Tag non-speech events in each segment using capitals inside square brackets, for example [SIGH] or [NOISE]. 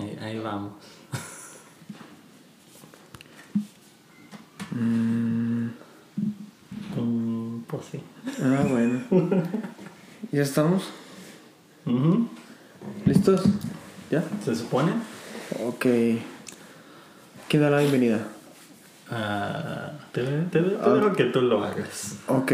Ahí, ahí vamos. Mm, pues sí. Ah, bueno. [LAUGHS] ¿Ya estamos? ¿Listos? ¿Ya? ¿Se supone? Ok. ¿Quién da la bienvenida? Ah, te, te, te dejo que tú lo hagas. Ok.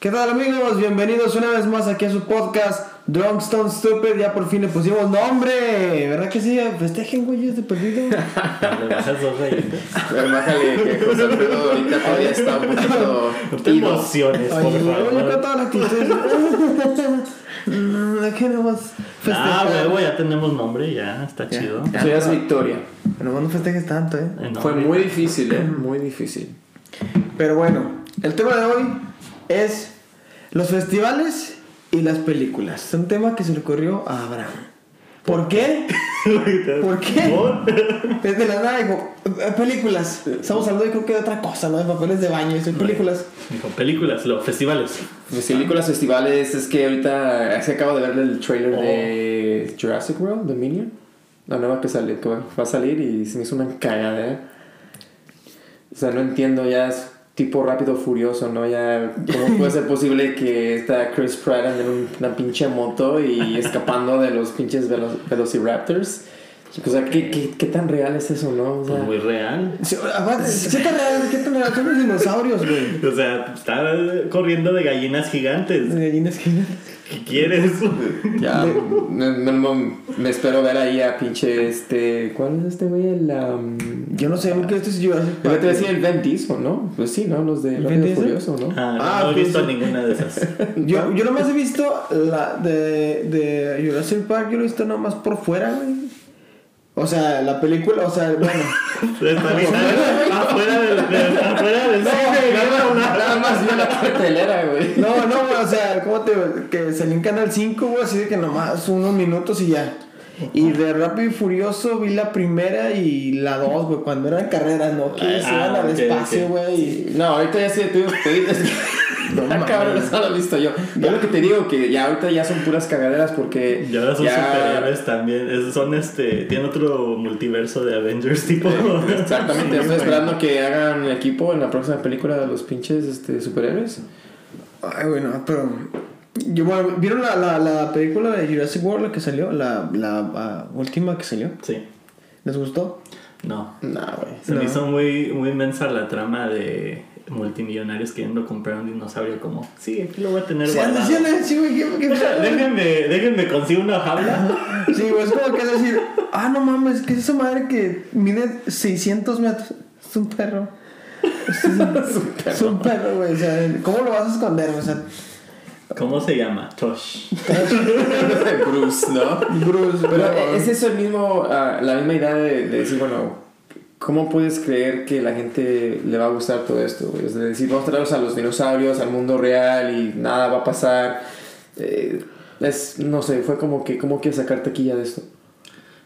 ¿Qué tal amigos? Bienvenidos una vez más aquí a su podcast Drunk Stone Stupid. Ya por fin le pusimos nombre. ¿Verdad que sí? Festejen, güey, de perdido. [LAUGHS] Le dos rayitas. Pero bájale que José Alfredo ahorita todavía está un poquito. No te emociones, por favor. toda la actitud. [LAUGHS] ¿De qué nomás Ah, festejar? huevo, ya tenemos nombre, ya, está Ya. chido. Ya. Eso ya es victoria. Nomás no festejes tanto, ¿eh? Eh, Fue muy difícil, ¿eh? [CLEARS THROAT] Muy difícil. Pero bueno, el tema de hoy es los festivales y las películas. Es un tema que se le ocurrió a Abraham. ¿Por qué? [LAUGHS] ¿Por qué? ¿Por? Desde la nada dijo, "Eh, películas. Estamos hablando de creo que de otra cosa, ¿no? De papeles de baño, y películas. Dijo, películas, los festivales. Mis películas festivales es que ahorita se acabo de ver el trailer Oh. de Jurassic World, de Minion. La nueva que sale, que va va a salir y se me hizo una cagada. O sea, no entiendo, ya es tipo rápido furioso, ¿no? Ya, ¿cómo [LAUGHS] puede ser posible que está Chris Pratt en un- una pinche moto y [LAUGHS] escapando de los pinches velo- Velociraptors? O sea, ¿qué, qué, qué tan real es eso, no? O sea, Pues muy real. Sí, aparte, ¿Qué tan real? ¿Qué tan real? Son los dinosaurios, güey. [LAUGHS] O sea, está corriendo de gallinas gigantes. De gallinas gigantes. ¿Qué quieres? [LAUGHS] Ya, no- me espero ver ahí a pinche este. ¿Cuál es este güey? El. um, Yo no sé, porque este es Jurassic Yo Park. te decía el Vin Diesel, ¿no? Pues sí, ¿no? Los de ¿El Rápido? Furioso, ¿no? Ah, no, Ah, no he pues visto ninguna de esas. [LAUGHS] Yo, yo nomás he visto la de, de Jurassic Park, yo lo he visto nomás por fuera, güey. O sea, la película, o sea, bueno. [LAUGHS] Bien, afuera del, del- afuera del cine, nada, güey. nada más vi [LAUGHS] la cartelera, güey. No, no, o sea, ¿cómo te Que salió en Canal 5, güey, así de que nomás unos minutos y ya. Y de Rápido y Furioso vi la primera y la dos, güey, cuando eran carreras, ¿no? Que se Ah, iban al espacio, güey. No, ahorita ya sí, tú. No cabrón, eso lo he visto yo. Yo lo que te digo, que ya ahorita ya son puras cagaderas porque. Y ahora son ya- superhéroes también. Es- son este. Tienen otro multiverso de Avengers tipo. [LAUGHS] [LAUGHS] Exactamente, estoy esperando que hagan equipo en la próxima película de los pinches este, superhéroes. Ay, bueno, pero. Yo, bueno, ¿Vieron la, la, la película de Jurassic World la que salió? La, la ah, última que salió. Sí. ¿Les gustó? No. Nah. Se No. me hizo muy, muy inmensa la trama de multimillonarios queriendo comprar un dinosaurio. Como, sí, aquí lo voy a tener Sí, guardado. sí, güey, ¿qué- qué- [LAUGHS] Déjenme, déjenme consigo una jaula. [LAUGHS] Sí, güey, es como que es decir, ah, no mames, ¿qué es esa madre que mide 600 metros? Es un perro. Es un, [LAUGHS] es un perro, güey. O sea, ¿cómo lo vas a esconder? O sea, ¿Cómo se llama? Tosh. Bruce, ¿no? Bruce, Pero no, es eso el mismo, ah, la misma idea de, de decir, bueno, ¿cómo puedes creer que la gente le va a gustar todo esto? Es decir, vamos a traerlos a los dinosaurios, al mundo real y nada va a pasar. Eh, es, no sé, fue como que, ¿cómo quieres sacar taquilla de esto?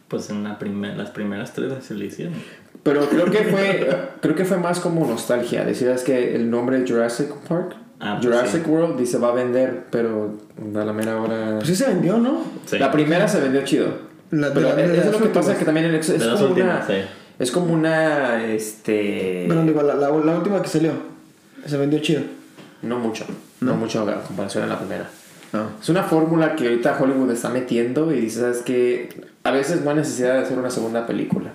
Pues en la primer, las primeras tres se le hicieron. Pero creo que fue, creo que fue más como nostalgia. Decir, es que el nombre Jurassic Park, Ah, pues Jurassic sí. World, dice va a vender, pero a la mera hora... Pues sí se vendió, ¿no? Sí. La primera se vendió chido. La- pero la- de eso es lo que pasa últimas. que también es, es las como últimas, una... sí. Es como una, este... Pero digo, la, la, la última que salió, se vendió chido. No mucho, no, mucho a comparación a la primera. No. Es una fórmula que ahorita Hollywood está metiendo y dices, ¿sabes que A veces no hay necesidad de hacer una segunda película.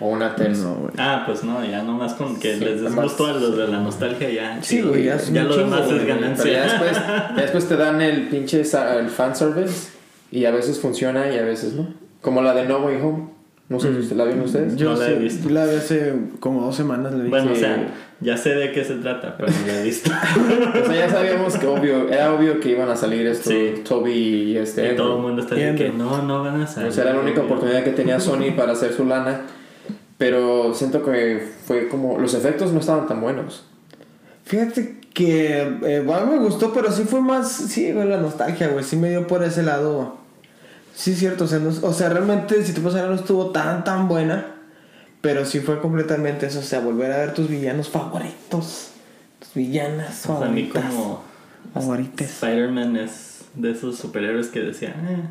O una tercera. No. Ah, pues no, ya nomás con que Sí, les des nomás- gusto a los de la nostalgia ya. Sí, güey, ya es Ya lo demás es güey, Pero ya ganancia. después, [LAUGHS] ya después te dan el pinche el fanservice y a veces funciona y a veces no. Como la de No Way Home. No sé si usted la vieron ustedes. No la he visto. La vi hace como dos semanas, le dije. Bueno, o sea, ya sé de qué se trata, pero no lo he visto. [LAUGHS] O sea, ya sabíamos que obvio, era obvio que iban a salir esto, Sí. Toby y este. Y todo el mundo está diciendo que no, no van a salir. O sea, era la única oportunidad que tenía Sony [LAUGHS] para hacer su lana. Pero siento que fue como. Los efectos no estaban tan buenos. Fíjate que, eh, bueno, me gustó, pero sí fue más, sí, güey, la nostalgia, güey, sí me dio por ese lado. Sí, es cierto, o sea, no- o sea, realmente, si te pasara, no estuvo tan, tan buena, pero sí fue completamente eso, o sea, volver a ver tus villanos favoritos, tus villanas O sea, a mí favoritas. como favoritas. Spider-Man es de esos superhéroes que decía, eh,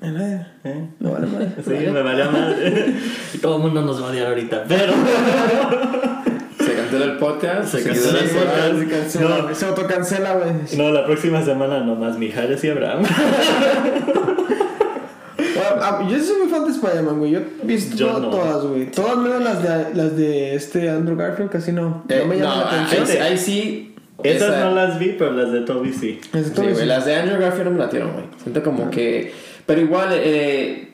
En la- ¿Eh? No vale madre. [LAUGHS] Sí, me valía madre. [LAUGHS] Y todo el mundo nos va a odiar ahorita. Pero. [LAUGHS] Se cancela el podcast. Se quedó cancela el podcast. Se cancela, No. se autocancela, güey. No, la próxima semana nomás Mijares y Abraham. Ah, ah, Yo soy muy fan de Spider-Man, güey. Yo he visto Yo to- no. todas, güey. Todas menos las de, las de este Andrew Garfield, casi no. Eh, no me llaman no, la atención. sí. ahí sí. Esas esa- no las vi, pero las de Toby sí. Es Sí, todo güey, eso. las de Andrew Garfield no me latieron, güey. Siento como que. Pero igual, eh,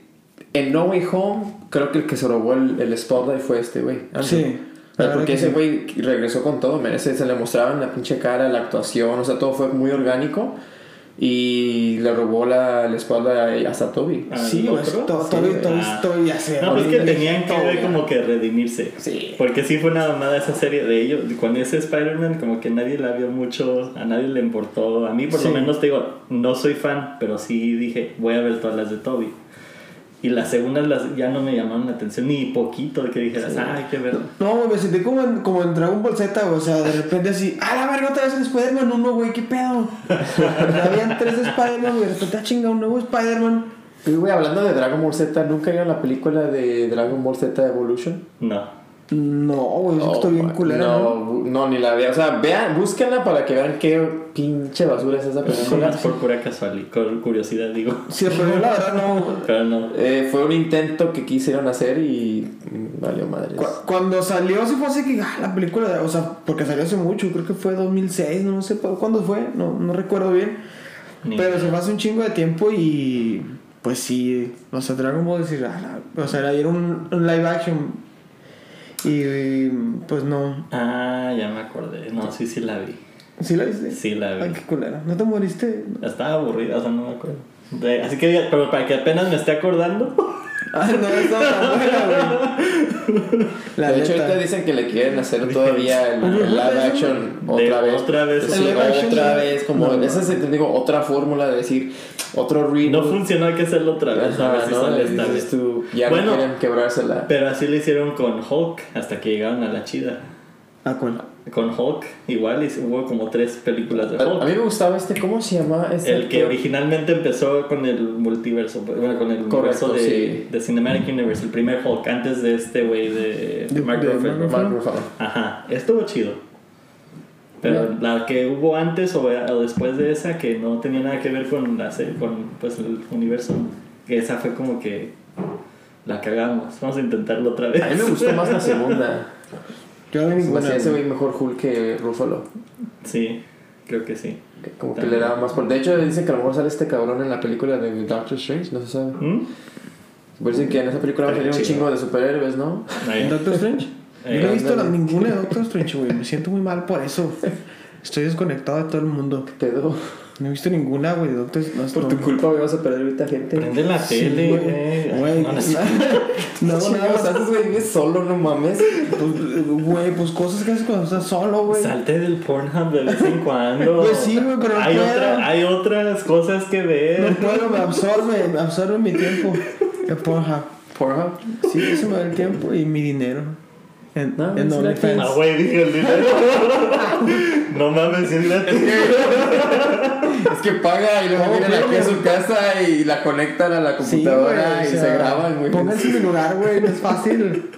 en No Way Home, creo que el que se robó el, el spotlight fue este, güey. Sí. La porque ese güey regresó con todo, man. Ese se le mostraban la pinche cara, la actuación, o sea, todo fue muy orgánico. Y le robó la, la espalda hasta Toby. Ah, Sí, ¿el güey. otro? to- Sí, Todavía güey. todavía Ah. estoy ya sé. No, pues que tenían que como que redimirse. Sí. Porque sí fue una mamada esa serie de ellos. Con ese Spider-Man, como que nadie la vio mucho, a nadie le importó. A mí, por Sí. lo menos, te digo, no soy fan, pero sí dije, voy a ver todas las de Toby. Y las segundas las, ya no me llamaron la atención, ni poquito de que dijeras, ah, hay que ver. No, güey, me sentí como en, como en Dragon Ball Z, güey. O sea, de repente así, ¡ah, la verga, otra vez el Spider-Man 1, güey! ¿Qué pedo? Habían tres Spider-Man, güey. De repente, ah, chinga, un nuevo Spider-Man. Y, güey, hablando de Dragon Ball Z, ¿nunca vieron la película de Dragon Ball Z Evolution? No. No, güey, Oh, estoy bien culera, no, ¿no? ni la vean. O sea, vean, búsquenla para que vean qué pinche basura es esa película. Más por pura casualidad, por curiosidad digo. Sí, pero yo la verdad no. Pero no. Eh, fue un intento que quisieron hacer y valió madre. Cu- Cuando salió, sí fue así que, ah, la película, o sea, porque salió hace mucho, creo que fue 2006, no sé cu- cuándo fue, no, no recuerdo bien. Ni- Pero se fue hace un chingo de tiempo y, pues sí, o sea, Dragon Ball decir, ah, la- o sea, era un, un live action y, pues no. Ah, ya me acordé. No, sí, sí la vi. ¿Sí la viste? Sí la vi. Ay, qué culera. ¿No te moriste? Estaba aburrida, o sea, no me acuerdo. De- así que, pero para que apenas me esté acordando. Ah, no, buena, güey. La de hecho, neta. ahorita dicen que le quieren hacer todavía el, el live action De otra vez. otra vez. Sí, action, vez. Como, No, no. esa es, te digo, otra fórmula de decir, otro reboot. No funcionó, hay que hacerlo otra vez. a ver Ajá, si ¿no? sale esta vez. tú, ya Bueno. no quieren quebrársela. Pero así lo hicieron con Hulk hasta que llegaron a la chida. ¿A cuál? Con Hulk, igual y hubo como tres películas de A, a Hulk. mí me gustaba este, ¿cómo se llama? Este El que originalmente empezó con el multiverso, bueno, con el Correcto, universo de, sí. de Cinematic Universe, el primer Hulk, antes de este güey de, De- Mark Ruffalo. Mark Mark Ruffalo. Ajá, estuvo chido. Pero la que hubo antes o, o después de esa, que no tenía nada que ver con la con pues, el universo, que esa fue como que la cagamos. Vamos a intentarlo otra vez. A mí me gustó más la [LAUGHS] segunda. Yo no vi Se me hacía ese güey. mejor Hulk que Ruffalo. Sí, creo que sí. Como que le daba más por. De hecho, dicen que a lo mejor sale este cabrón en la película de Doctor Strange, no se sabe. ¿Mm? Dicen que en esa película va a salir un chingo de superhéroes, ¿no? ¿En Doctor Strange? Eh, [LAUGHS] Yo no he visto la- ninguna de Doctor Strange, güey. Me siento muy mal por eso. [LAUGHS] Estoy desconectado de todo el mundo. Pedo. No he visto ninguna, güey, de Doctor Strange. Por tu culpa, güey, vas a perder ahorita gente. Prende la tele, güey. No, no, [LAUGHS] nada más. haces, güey, vives solo, no mames. Pues, Güey, pues cosas que haces cuando estás solo, güey. Salte del Pornhub de vez en cuando. Pues sí, güey, pero no hay, otra- hay otras cosas que ver. No puedo, me absorbe, me absorbe mi tiempo. El Pornhub. Pornhub. Sí, eso me da el tiempo y mi dinero. En, No, en es OnlyFans. Ah, güey, dije el dinero. [LAUGHS] no mames, sí, gratis. Es que paga y luego No, vienen aquí a su casa y la conectan a la Sí, computadora güey, o y sea, se graban, güey. Pónganse en mi lugar, güey, no es fácil.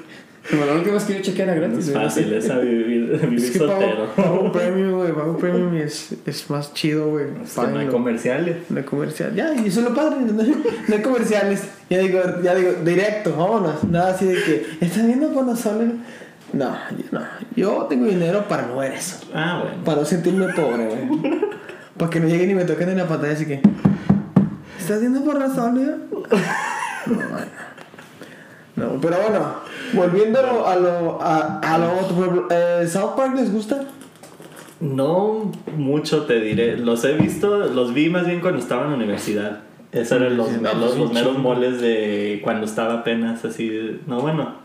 Bueno, la última vez que yo chequeé era gratis. Es güey. fácil esa vivir, vivir Es que pago, soltero. pago premium, güey, pago premium y es, es más chido, güey. Es no hay comerciales. No hay comercial. Ya, y eso es lo padre. No hay, [LAUGHS] no hay comerciales. Ya digo, ya digo, directo, vámonos. Nada así de que, ¿estás viendo cuando sale? No, yo no. Yo tengo dinero para no ver eso. Ah, bueno. Para no sentirme pobre, güey. Para que no lleguen y me toquen en la pantalla así que. ¿Estás viendo por soledad? No. No, pero bueno, volviendo a lo, a lo, a, lo otro, eh, ¿South Park les gusta? No mucho te diré. Los he visto, los vi más bien cuando estaba en la universidad. Esos eran los, pues, los un meros moles de cuando estaba apenas así. No, bueno,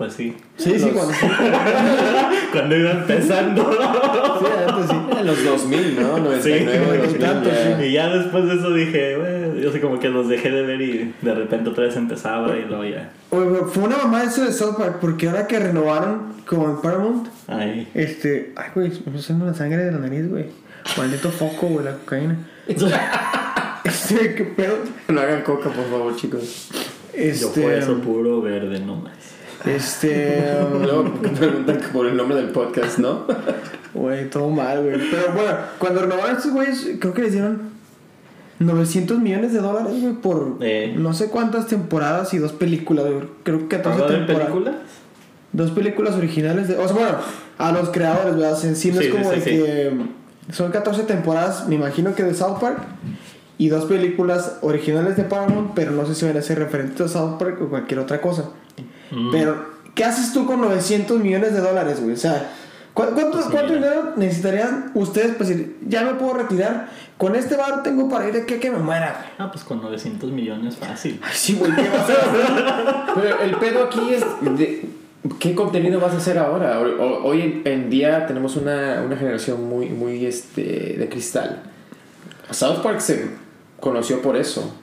pues sí. Sí, sí, Los- cuando sí. [LAUGHS] Cuando iba empezando. Sí, antes sí. En los 2000, ¿no? 99, Sí, 2000. tanto, ya. sí. Y ya después de eso dije, bueno, yo sé como que los dejé de ver y de repente otra vez empezaba y luego ya. Oye, güey, fue una mamá eso de South Park, porque ahora que renovaron con Paramount, Ahí. este. Ay, güey, me está haciendo la sangre de la nariz, güey. Maldito foco, güey, la cocaína. [LAUGHS] Este, qué pedo. No hagan coca, por favor, chicos. Este. Yo por eso puro verde nomás. Este. [LAUGHS] Luego preguntan por el nombre del podcast, ¿no? Güey, todo mal, güey. Pero bueno, cuando renovaron estos güeyes, creo que les dieron 900 millones de dólares, güey, por Eh. no sé cuántas temporadas y dos películas, güey. Creo que 14 ¿Habla de temporadas. películas? Dos películas originales de. O sea, bueno, a los creadores, ¿verdad? En sí no Sí, es como sí, de sí. que. Son 14 temporadas, me imagino que de South Park. Y dos películas originales de Paramount, pero no sé si van a ser referentes a South Park o cualquier otra cosa. Mm. Pero, ¿qué haces tú con 900 millones de dólares, güey? O sea, ¿cu- ¿cuánto, Pues cuánto dinero necesitarían ustedes para decir, ya me puedo retirar? Con este bar tengo para ir de aquí a que me muera, güey. Ah, pues con 900 millones fácil. Ay, sí, güey, ¿qué vas a hacer? [LAUGHS] Pero el pedo aquí es de, qué contenido vas a hacer ahora. Hoy, hoy en, en día tenemos una, una generación muy, muy este, de cristal. South Park se conoció por eso,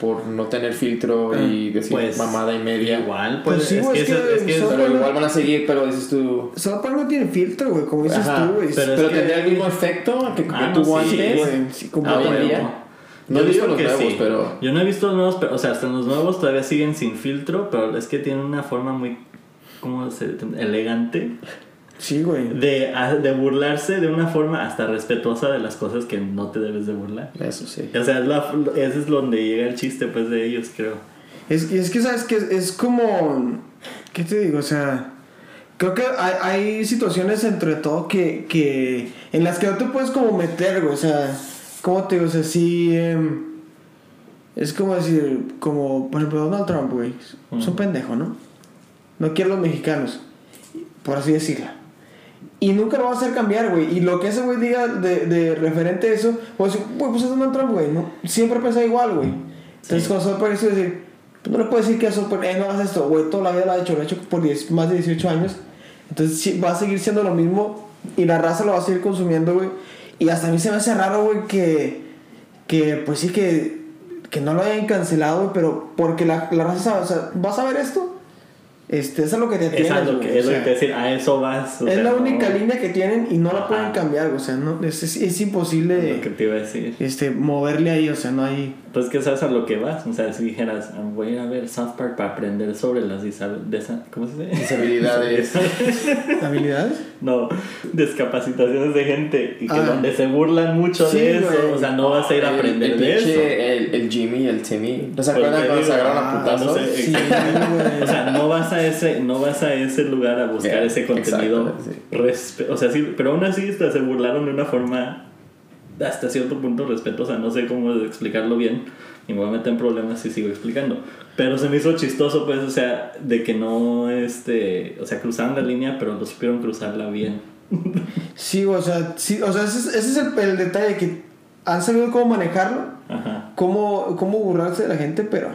por no tener filtro y decir Pues, mamada y media. Igual, pues, Pues sí, es, güey, que es eso- que es que son- Pero igual van a seguir, pero dices tú. South Park no tiene filtro, güey, como dices Ajá, tú, güey. pero- Pero es que- tendría el mismo efecto que, Ah, no, tuvo sí, antes. güey, sí, Ah, en día. No Yo he visto los nuevos, sí. pero. Yo no he visto los nuevos, pero, o sea, hasta los nuevos todavía siguen sin filtro, pero es que tienen una forma muy, ¿cómo se elegante Sí, güey. de, a- de burlarse de una forma hasta respetuosa de las cosas que no te debes de burlar. Eso sí. O sea, es la, ese es donde llega el chiste, pues, de ellos, creo. Es, y es que, ¿sabes que Es como... ¿Qué te digo? O sea... Creo que hay, hay situaciones entre todo que, que... En las que no te puedes como meter, güey. O sea... ¿Cómo te digo? O sea, sí... em, es como decir... Como, por ejemplo, Donald Trump, güey. Es un pendejo, ¿no? No quiere a los mexicanos. Por así decirlo. Y nunca lo va a hacer cambiar, güey. Y lo que ese güey diga de, de referente a eso, pues, güey, pues es Donald Trump, güey. ¿no? Siempre piensa igual, güey. Entonces, Sí. cuando South Park es decir, pues no le puedes decir que Park, eh, no hagas esto, güey. Toda la vida lo ha hecho, lo ha hecho por 10 más de 18 años. Entonces, sí, va a seguir siendo lo mismo. Y la raza lo va a seguir consumiendo, güey. Y hasta a mí se me hace raro, güey, que, que, pues sí, que, que no lo hayan cancelado. Pero porque la, la raza, o sea, ¿vas a ver esto? Este, eso es lo que te Es, tienes, algo güey, que, es lo que te decir, a eso vas. o Es sea, la no- única línea que tienen y no la Ajá. pueden cambiar, o sea, no, es, es, es es lo que imposible te iba a decir. este, moverle ahí, o sea, no hay... Pues que sabes a lo que vas. O sea, si dijeras, "Ah, voy a ir a ver South Park para aprender sobre las disab- desa- ¿cómo se dice? Disabilidades. [LAUGHS] ¿Habilidades? no, discapacitaciones de gente y que Ah. donde se burlan mucho Sí, de eso. güey. O sea, no vas a ir a El- aprender el, de pinche- eso. El, el Jimmy el Timmy. ¿No se Pues acuerdan cuando se digo, agarraron a ah, putazos? no sé, Sí, güey. O sea, no vas a ese, no vas a ese lugar a buscar Yeah, ese contenido. exacto, sí. o sea, sí, pero aún así hasta se burlaron de una forma hasta cierto punto respetuosa. No sé cómo explicarlo bien. Y me voy a meter en problemas si sigo explicando. Pero se me hizo chistoso, pues, o sea, de que no, este, o sea, cruzaron la línea, pero no supieron cruzarla bien. Sí, o sea, sí, o sea ese, es- ese es el, el detalle, que han sabido cómo manejarlo, Ajá. cómo, cómo burlarse de la gente, pero...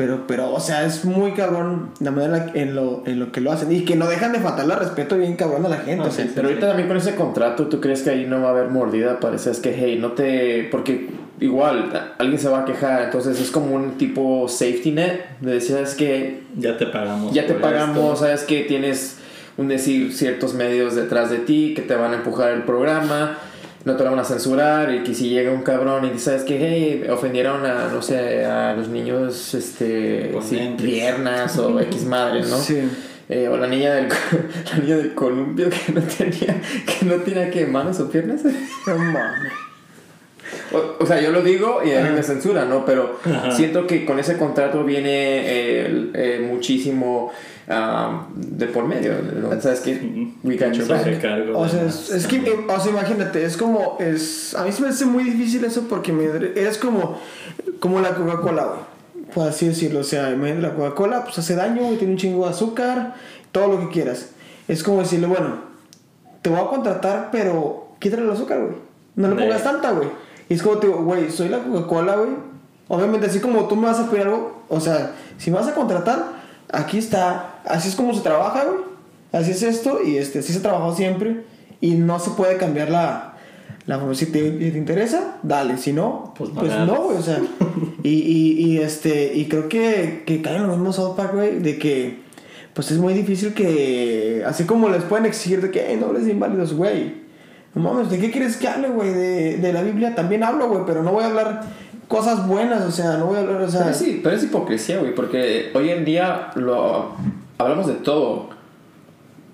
Pero, pero, o sea, es muy cabrón la manera en lo, en lo que lo hacen. Y que no dejan de faltarle al respeto bien cabrón a la gente. No, o sea, sí, Pero ahorita también con ese contrato, ¿tú crees que ahí no va a haber mordida? Parece es que, hey, no te... Porque igual, alguien se va a quejar, entonces es como un tipo safety net. De decir, es que Ya te pagamos. ya te pagamos, esto. sabes que tienes un decir ciertos medios detrás de ti que te van a empujar el programa, no te lo van a censurar y que si llega un cabrón y sabes que hey, ofendieron a no sé, a los niños este sin piernas o X madres, ¿no? Sí. Eh, o la niña del [LAUGHS] la niña del columpio que no tenía que no tenía que manos o piernas. No mames. O, o sea, yo lo digo y a mí me censura, ¿no? Pero Ajá. siento que con ese contrato viene eh, eh, muchísimo de por medio. ¿no? ¿Sabes qué? We got your back. cargo O sea, es, es que, eh, o sea, imagínate, es como, es, a mí se me hace muy difícil eso porque me, es como, como la Coca-Cola, güey, por así decirlo, o sea, imagínate, la Coca-Cola, pues hace daño, tiene un chingo de azúcar, todo lo que quieras. Es como decirle, bueno, te voy a contratar, pero quítale el azúcar, güey, no le pongas tanta, güey. Y es como te digo, güey, soy la Coca-Cola, güey, obviamente así como tú me vas a pedir algo, o sea, si me vas a contratar, aquí está, así es como se trabaja, güey. Así es esto y este, así se ha trabajado siempre y no se puede cambiar la, la forma. Si te, interesa, dale. Si no, Pues pues, no güey. O sea, [LAUGHS] y, y, y, este, y creo que, que cae en lo mismo South Park, güey, de que pues es muy difícil que, así como les pueden exigir de que, hey, no de inválidos, güey. No mames, ¿de qué quieres que hable, güey? De, de la Biblia también hablo, güey, pero no voy a hablar cosas buenas, o sea, no voy a hablar, o sea... Pero sí, pero es hipocresía, güey, porque hoy en día lo hablamos de todo,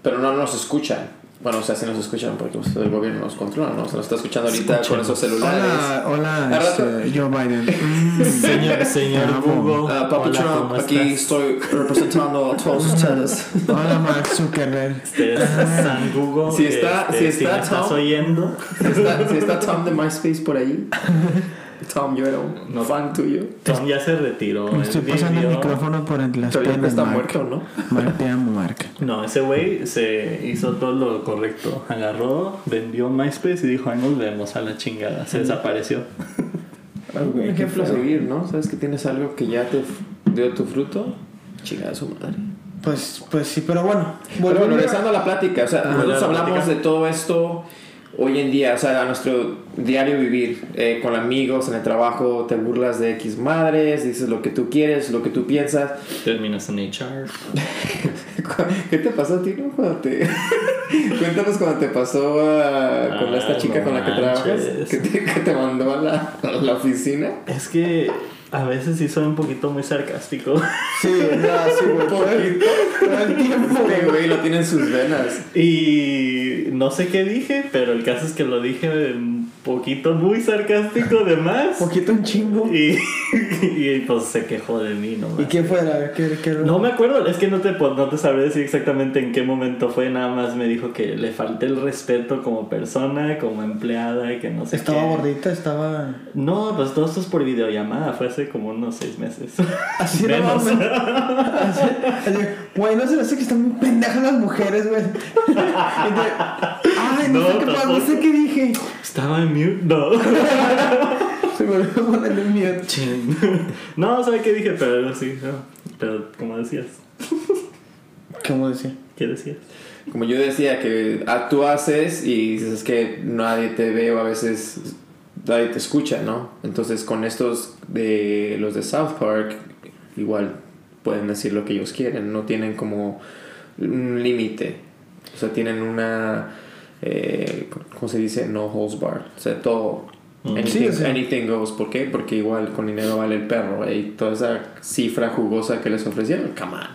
pero no nos escuchan. Bueno, o sea, sí nos escuchan porque pues, el gobierno nos controla, ¿no? Se nos está escuchando ahorita con esos celulares. Hola, hola, este, Joe Biden. Mm, [LAUGHS] Señor, señor. Google. Ah, Papi hola, Trump, ¿cómo aquí estás? estoy representando a todos ustedes. Hola, Mark Zuckerberg. Este es San Google. Si está- este, si está me estás Tom. oyendo. Si está, si está Tom de MySpace por ahí, [LAUGHS] Tom, yo era un No. fan tuyo. Tom ya se retiró. Me estoy pasando el micrófono por entre las Todavía piernas, está Mark. muerto, ¿no? Mark, te amo, Mark. No, ese güey se hizo todo lo correcto. Agarró, vendió MySpace y dijo, ahí nos vemos a la chingada. Se desapareció. Un Qué ejemplo a seguir, ¿no? Sabes que tienes algo que ya te dio tu fruto. Chingada su madre. Pues, pues sí, pero bueno. Pero regresando a la plática, o sea, Ah, nosotros la hablamos plática. de todo esto hoy en día, o sea, a nuestro diario vivir, eh, con amigos, en el trabajo, te burlas de X madres, dices lo que tú quieres, lo que tú piensas. Terminas en HR. [LAUGHS] ¿Qué te pasó a ti, no? Cuando te... [LAUGHS] Cuéntanos cuando te pasó ah, con Ah, esta chica no con la que manches. trabajas, que te, que te mandó a la, a la oficina. Es que a veces sí soy un poquito muy sarcástico. [LAUGHS] Sí, ya, sí. Todo el- todo el tiempo, Este güey. lo tiene en sus venas. Y no sé qué dije, pero el caso es que lo dije un poquito muy sarcástico de más. Poquito un chingo. Y, [LAUGHS] y pues se quejó de mí nomás. ¿Y qué fuera? ¿Qué, qué No me acuerdo, es que no te, pues, no te sabré decir exactamente en qué momento fue, nada más me dijo que le falté el respeto como persona, como empleada y que no sé Estaba qué. gordita, estaba. No, pues todo esto es por videollamada, fue hace como unos seis meses. [LAUGHS] Así no Menos. mames. Así, así, Güey, no se le hace que están muy pendejas las mujeres, güey. [LAUGHS] Ay, no, No, sé qué pasó, no tampoco. sé qué dije. Estaba en mute, no. [LAUGHS] Se me olvidó ponerle miedo. Chin. No, ¿sabes qué dije? Pero sí, no. Pero como decías, ¿Cómo decía? ¿qué decías? Como yo decía, que ah, tú haces y dices es que nadie te ve o a veces nadie te escucha, ¿no? Entonces con estos de los de South Park, igual pueden decir lo que ellos quieren, no tienen como un límite, o sea, tienen una, eh, ¿cómo se dice? No holds barred, o sea, todo. Mm. Anything, Sí, o sea. anything goes. ¿Por qué? Porque igual con dinero vale el perro. Y toda esa cifra jugosa que les ofrecieron, come on.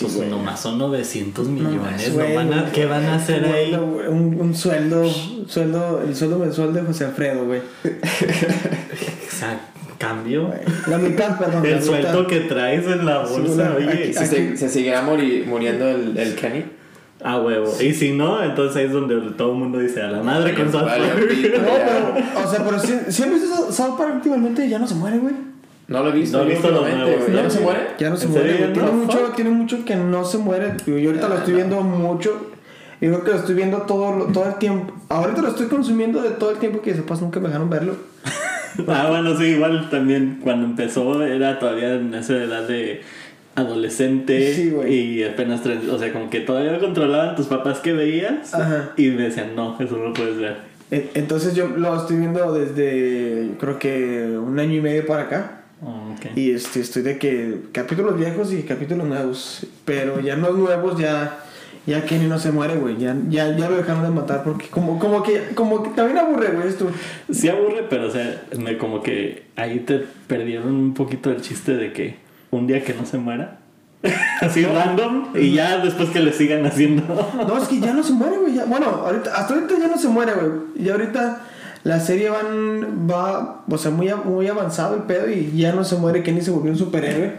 pues güey. nomás son 900 millones. no güey, van a-. ¿Qué van a hacer ahí? Bueno, Un, un sueldo, sueldo, el sueldo mensual de José Alfredo, güey. O sea, cambio. La mitad, perdón. El mitad. sueldo que traes en la Sí, bolsa, bueno, oye. aquí- ¿Se, se, se seguirá muriendo el, el Kenny? A huevo. Y si no, entonces ahí es donde todo el mundo dice a la madre con South Park. No, pero, o sea, pero si, si han visto South Park últimamente, ya no se muere, güey. No lo he visto. No he yo visto los nuevos, güey. ¿Ya no, se muere? Ya no se ¿En muere. Tiene, No, mucho, tiene mucho que no se muere. Yo ahorita lo estoy viendo mucho. Y creo que lo estoy viendo todo, lo- todo el tiempo. Ahorita lo estoy consumiendo de todo el tiempo que sepas, nunca me dejaron verlo. [LAUGHS] Ah, bueno, sí, igual también cuando empezó era todavía en esa edad de adolescente Sí, y apenas, tres- o sea, como que todavía controlaban tus papás que veías Ajá. y me decían, no, eso no lo puedes ver. Entonces yo lo estoy viendo desde creo que un año y medio para acá. Oh. Y este, estoy de que capítulos viejos y capítulos nuevos. Pero ya los nuevos ya. Ya Kenny no se muere, güey. Ya, ya, ya lo dejaron de matar porque como, como que como que también aburre, güey, esto. Sí aburre, pero o sea, me como que ahí te perdieron un poquito el chiste de que un día que no se muera. [LAUGHS] Así random y ya después que le sigan haciendo. No, es que ya no se muere, güey. Bueno, ahorita, hasta ahorita ya no se muere, güey. Y ahorita la serie van, va, o sea, muy, a- muy avanzado el pedo y ya no se muere. Kenny se volvió un superhéroe.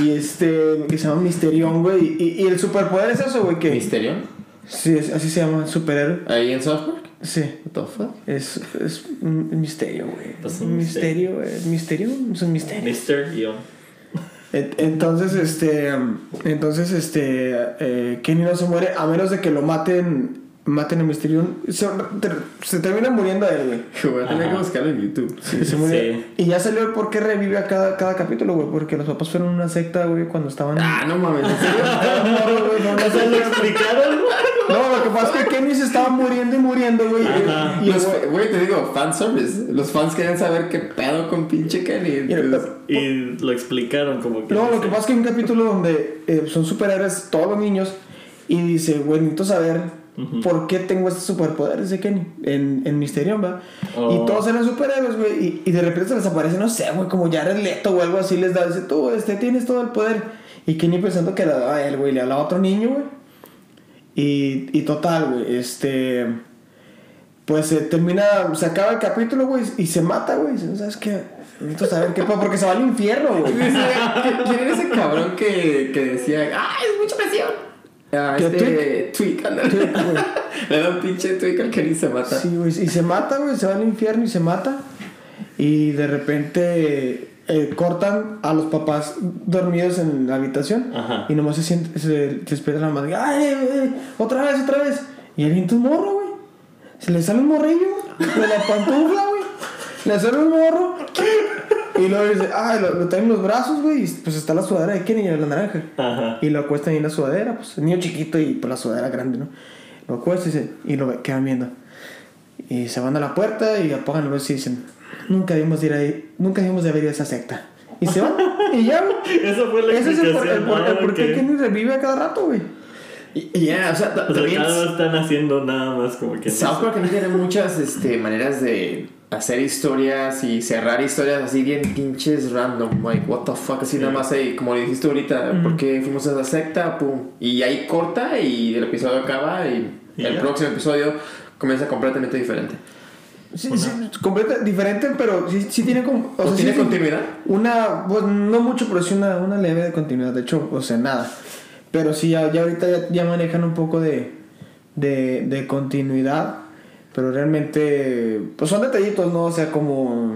Y este, que se llama Misterión, güey. Y, y el superpoder es eso, güey, que... ¿Misterion? Sí, es- así se llama, superhéroe. ¿Ahí en South Park? Sí. What the fuck? Es, es un misterio, güey. Pues un un misterio, es misterio, es un misterio. Yo. Entonces, este, entonces, este, eh, Kenny no se muere a menos de que lo maten, maten a Misterio. Se, se termina muriendo a él, güey. Voy a tener que buscarlo en YouTube. Sí, se. Sí. Y ya salió el por qué revive a cada, cada capítulo, güey. Porque los papás fueron una secta, güey, cuando estaban. Ah, no mames. No, [LAUGHS] güey, no, sé, lo explicaron. No, lo que pasa es que Kenny se estaba muriendo y muriendo, güey. Ajá. Y, Los- güey- te digo, fan service. Los fans querían saber qué pedo con pinche Kenny. y el- entonces- Y lo explicaron como que. No, lo que pasa es que hay un capítulo donde eh, son superhéroes todos los niños y dice, güey, necesito saber ¿por qué tengo este superpoder? Dice Kenny, en, en Mysterion, ¿va? Oh. Y todos eran superhéroes, güey, y, y de repente se les aparece, no sé, güey, como Jared Leto o algo así, les da, dice, tú, este, tienes todo el poder. Y Kenny pensando que le daba a él, güey, le hablaba a otro niño, güey. Y, y total, güey, este... Pues se termina, se acaba el capítulo, güey, y se mata, güey. ¿Sabes qué? Necesito saber qué pasa, porque se va al infierno, güey. [LAUGHS] ¿Quién era ese cabrón que, que decía, ¡ay, es mucha presión! Ah, ¿Qué, este tweak. [LAUGHS] Le da un pinche tweak al que ni se mata. Sí, güey, y se mata, güey, se va al infierno y se mata. Y de repente eh, cortan a los papás dormidos en la habitación. Ajá. Y nomás se siente, se, se la madre. ¡Ay, ay, otra vez, otra vez! Y avienta un morro, güey. Se le sale un morrillo de la pantufla, güey. Le sale un morro. Y luego dice, ay, lo, lo traen en los brazos, güey. Y pues está la sudadera de Kenny, la naranja. Ajá. Y lo acuestan ahí en la sudadera, pues el niño chiquito y pues la sudadera grande, ¿no? Lo acuestan y, se- y lo quedan viendo. Y se van a la puerta y apagan los y dicen, nunca debimos de ir ahí, nunca debimos de haber ido a esa secta. Y se van, y ya. [LAUGHS] Esa fue la Ese es el por, el explicación. por- el Ah, por qué ok. Kenny revive a cada rato, güey. Y y ya, o sea, ta- O sea, también vez están haciendo nada más como que... South Park también tiene muchas este, maneras de hacer historias y cerrar historias así bien pinches random, like what the fuck, así nada más ahí, como le dijiste ahorita, ¿por qué fuimos a esa secta? Pum. Y ahí corta y el episodio acaba y, Y el próximo episodio comienza completamente diferente. Sí, sí, completa, diferente, pero sí, sí tiene como... o ¿O sea, tiene sí- continuidad? Una, pues no mucho, pero sí una, una leve de continuidad. De hecho, o sea, nada. Pero sí, ya, ya ahorita ya, ya manejan un poco de, de, de continuidad. Pero realmente, pues son detallitos, ¿no? O sea, como,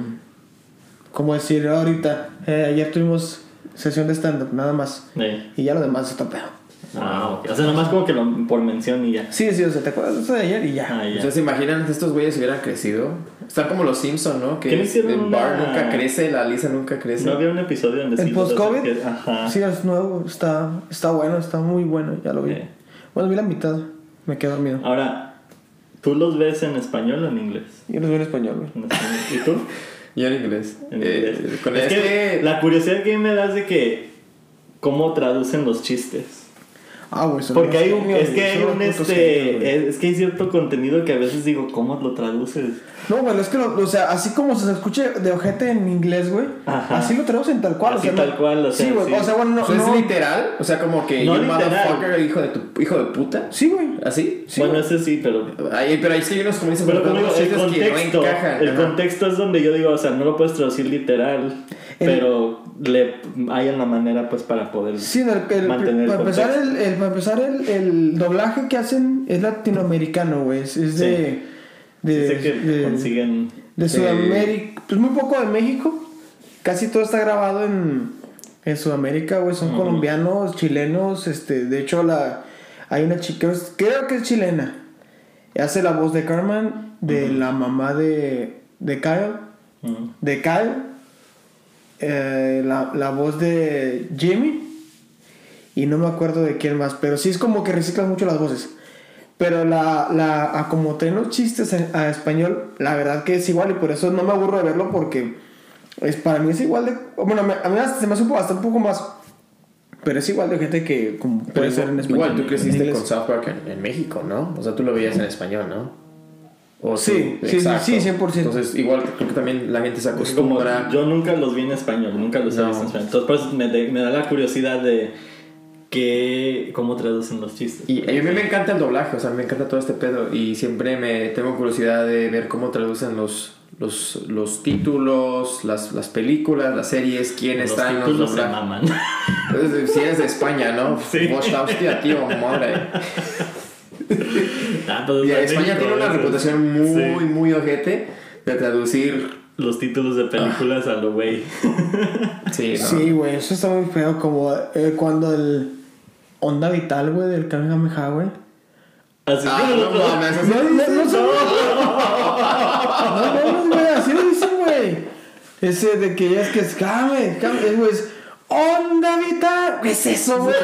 como decir ahorita, eh, ayer tuvimos sesión de stand-up, nada más. Sí. Y ya lo demás está pedo. Ah, ok. O sea, nomás como que lo, por mención y ya. Sí, sí, o sea, te acuerdas de eso de ayer y ya. Ah, ya. O sea, ¿se imaginan que estos güeyes hubieran crecido? Están como los Simpson, ¿no? Que ¿Qué no hicieron el Bar nunca crece, la Lisa nunca crece. ¿No había un episodio donde El sí- post-COVID, que- Ajá. sí, es nuevo, está, está bueno, está muy bueno, ya lo vi. Sí. Bueno, vi la mitad, me quedé dormido. Ahora, ¿tú los ves en español o en inglés? Yo los vi en español, güey. En español. ¿Y tú? [LAUGHS] Yo en inglés. En Eh, inglés. con es este... que la curiosidad que me da es de que cómo traducen los chistes. Ah, güey, Porque hay un, es que hay un este, es, es que hay cierto contenido que a veces digo, ¿cómo lo traduces? No, güey, es que, lo- o sea, así como se escuche de ojete en inglés, güey, Ajá. así lo traducen tal cual. Así o sea, no- tal cual, o sea, Sí, güey, sí. o sea, bueno, no. O sea, no- ¿Es literal? O sea, como que No you motherfucker, hijo de tu hijo de puta. Sí, güey. ¿Así? Sí, bueno, ese sí, pero... Ahí, pero ahí sí hay unos como dicen, Pero como digo, el contexto, no encajan. el Ajá. contexto es donde yo digo, o sea, no lo puedes traducir literal, El- pero le hay una manera pues para poder Sí, el, el- mantener el para, empezar contexto. el, el- para empezar, el, el doblaje que hacen es latinoamericano, güey. Es, es de. de, que de- consiguen... de Sudamérica. Pues muy poco de México. Casi todo está grabado en, en Sudamérica, güey. Son colombianos, chilenos. Este, de hecho, la, hay una chica, creo que es chilena. Hace la voz de Carmen, de la mamá de, de Kyle. De Kyle. eh, la, la voz de Jimmy. Y no me acuerdo de quién más. Pero sí es como que reciclan mucho las voces. Pero la, la, a como traen los chistes en- a español, la verdad que es igual y por eso no me aburro de verlo porque es, para mí es igual de... Bueno, me- a mí se me supo hasta un poco más... Pero es igual de gente que como Pero puede ser en español. Igual tú creciste con South Park en, en México, ¿no? O sea, tú lo veías en español, ¿no? O Sí, sí, sí, sí, 100%. Entonces, igual creo que también la gente se Es como, acostumbra. yo nunca los vi en español, nunca los he No. visto en español. Entonces, pues, me, de- me da la curiosidad de que, cómo traducen los chistes. Y a mí me encanta el doblaje, o sea, me encanta todo este pedo y siempre me tengo curiosidad de ver cómo traducen los, los, los títulos, las, las películas, las series, quién los está en los títulos se doblajes. maman. [LAUGHS] Entonces, Si eres de España, ¿no? [LAUGHS] Sí. Hostia, hostia, tío, madre. [LAUGHS] Ah, pues, Y España tiene una reputación muy, Sí. muy ojete de traducir. Los títulos de películas a lo güey. Sí, ¿no? Sí, güey, eso está muy feo. Como eh, cuando el Onda Vital, güey, del Kamehameha, güey. Así Ah, como no lo- mames, así- [LAUGHS] No, no, no, no, no, no, güey, así lo dicen, güey. Ese de que ya es que es Kame, Kame, es, güey, es Onda Vital. ¿Qué es eso, güey?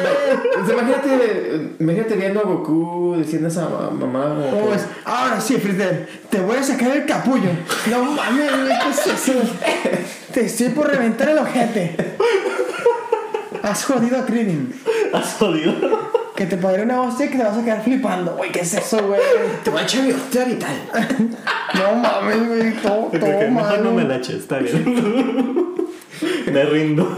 Imagínate, imagínate viendo a Goku diciendo a esa ma- mamá. ¿Cómo que- es? Ahora sí, Fritter, te voy a sacar el capullo. No mames, güey, ¿qué es eso? Te estoy por reventar el ojete. [LAUGHS] Has jodido a Krillin. ¿Has jodido? que te pondré una hostia que te vas a quedar flipando. Güey, ¿qué es eso, güey? Te voy a echar mi hostia vital. [LAUGHS] No mames, güey, todo, todo mejor no me la eches, está bien. [LAUGHS] me rindo.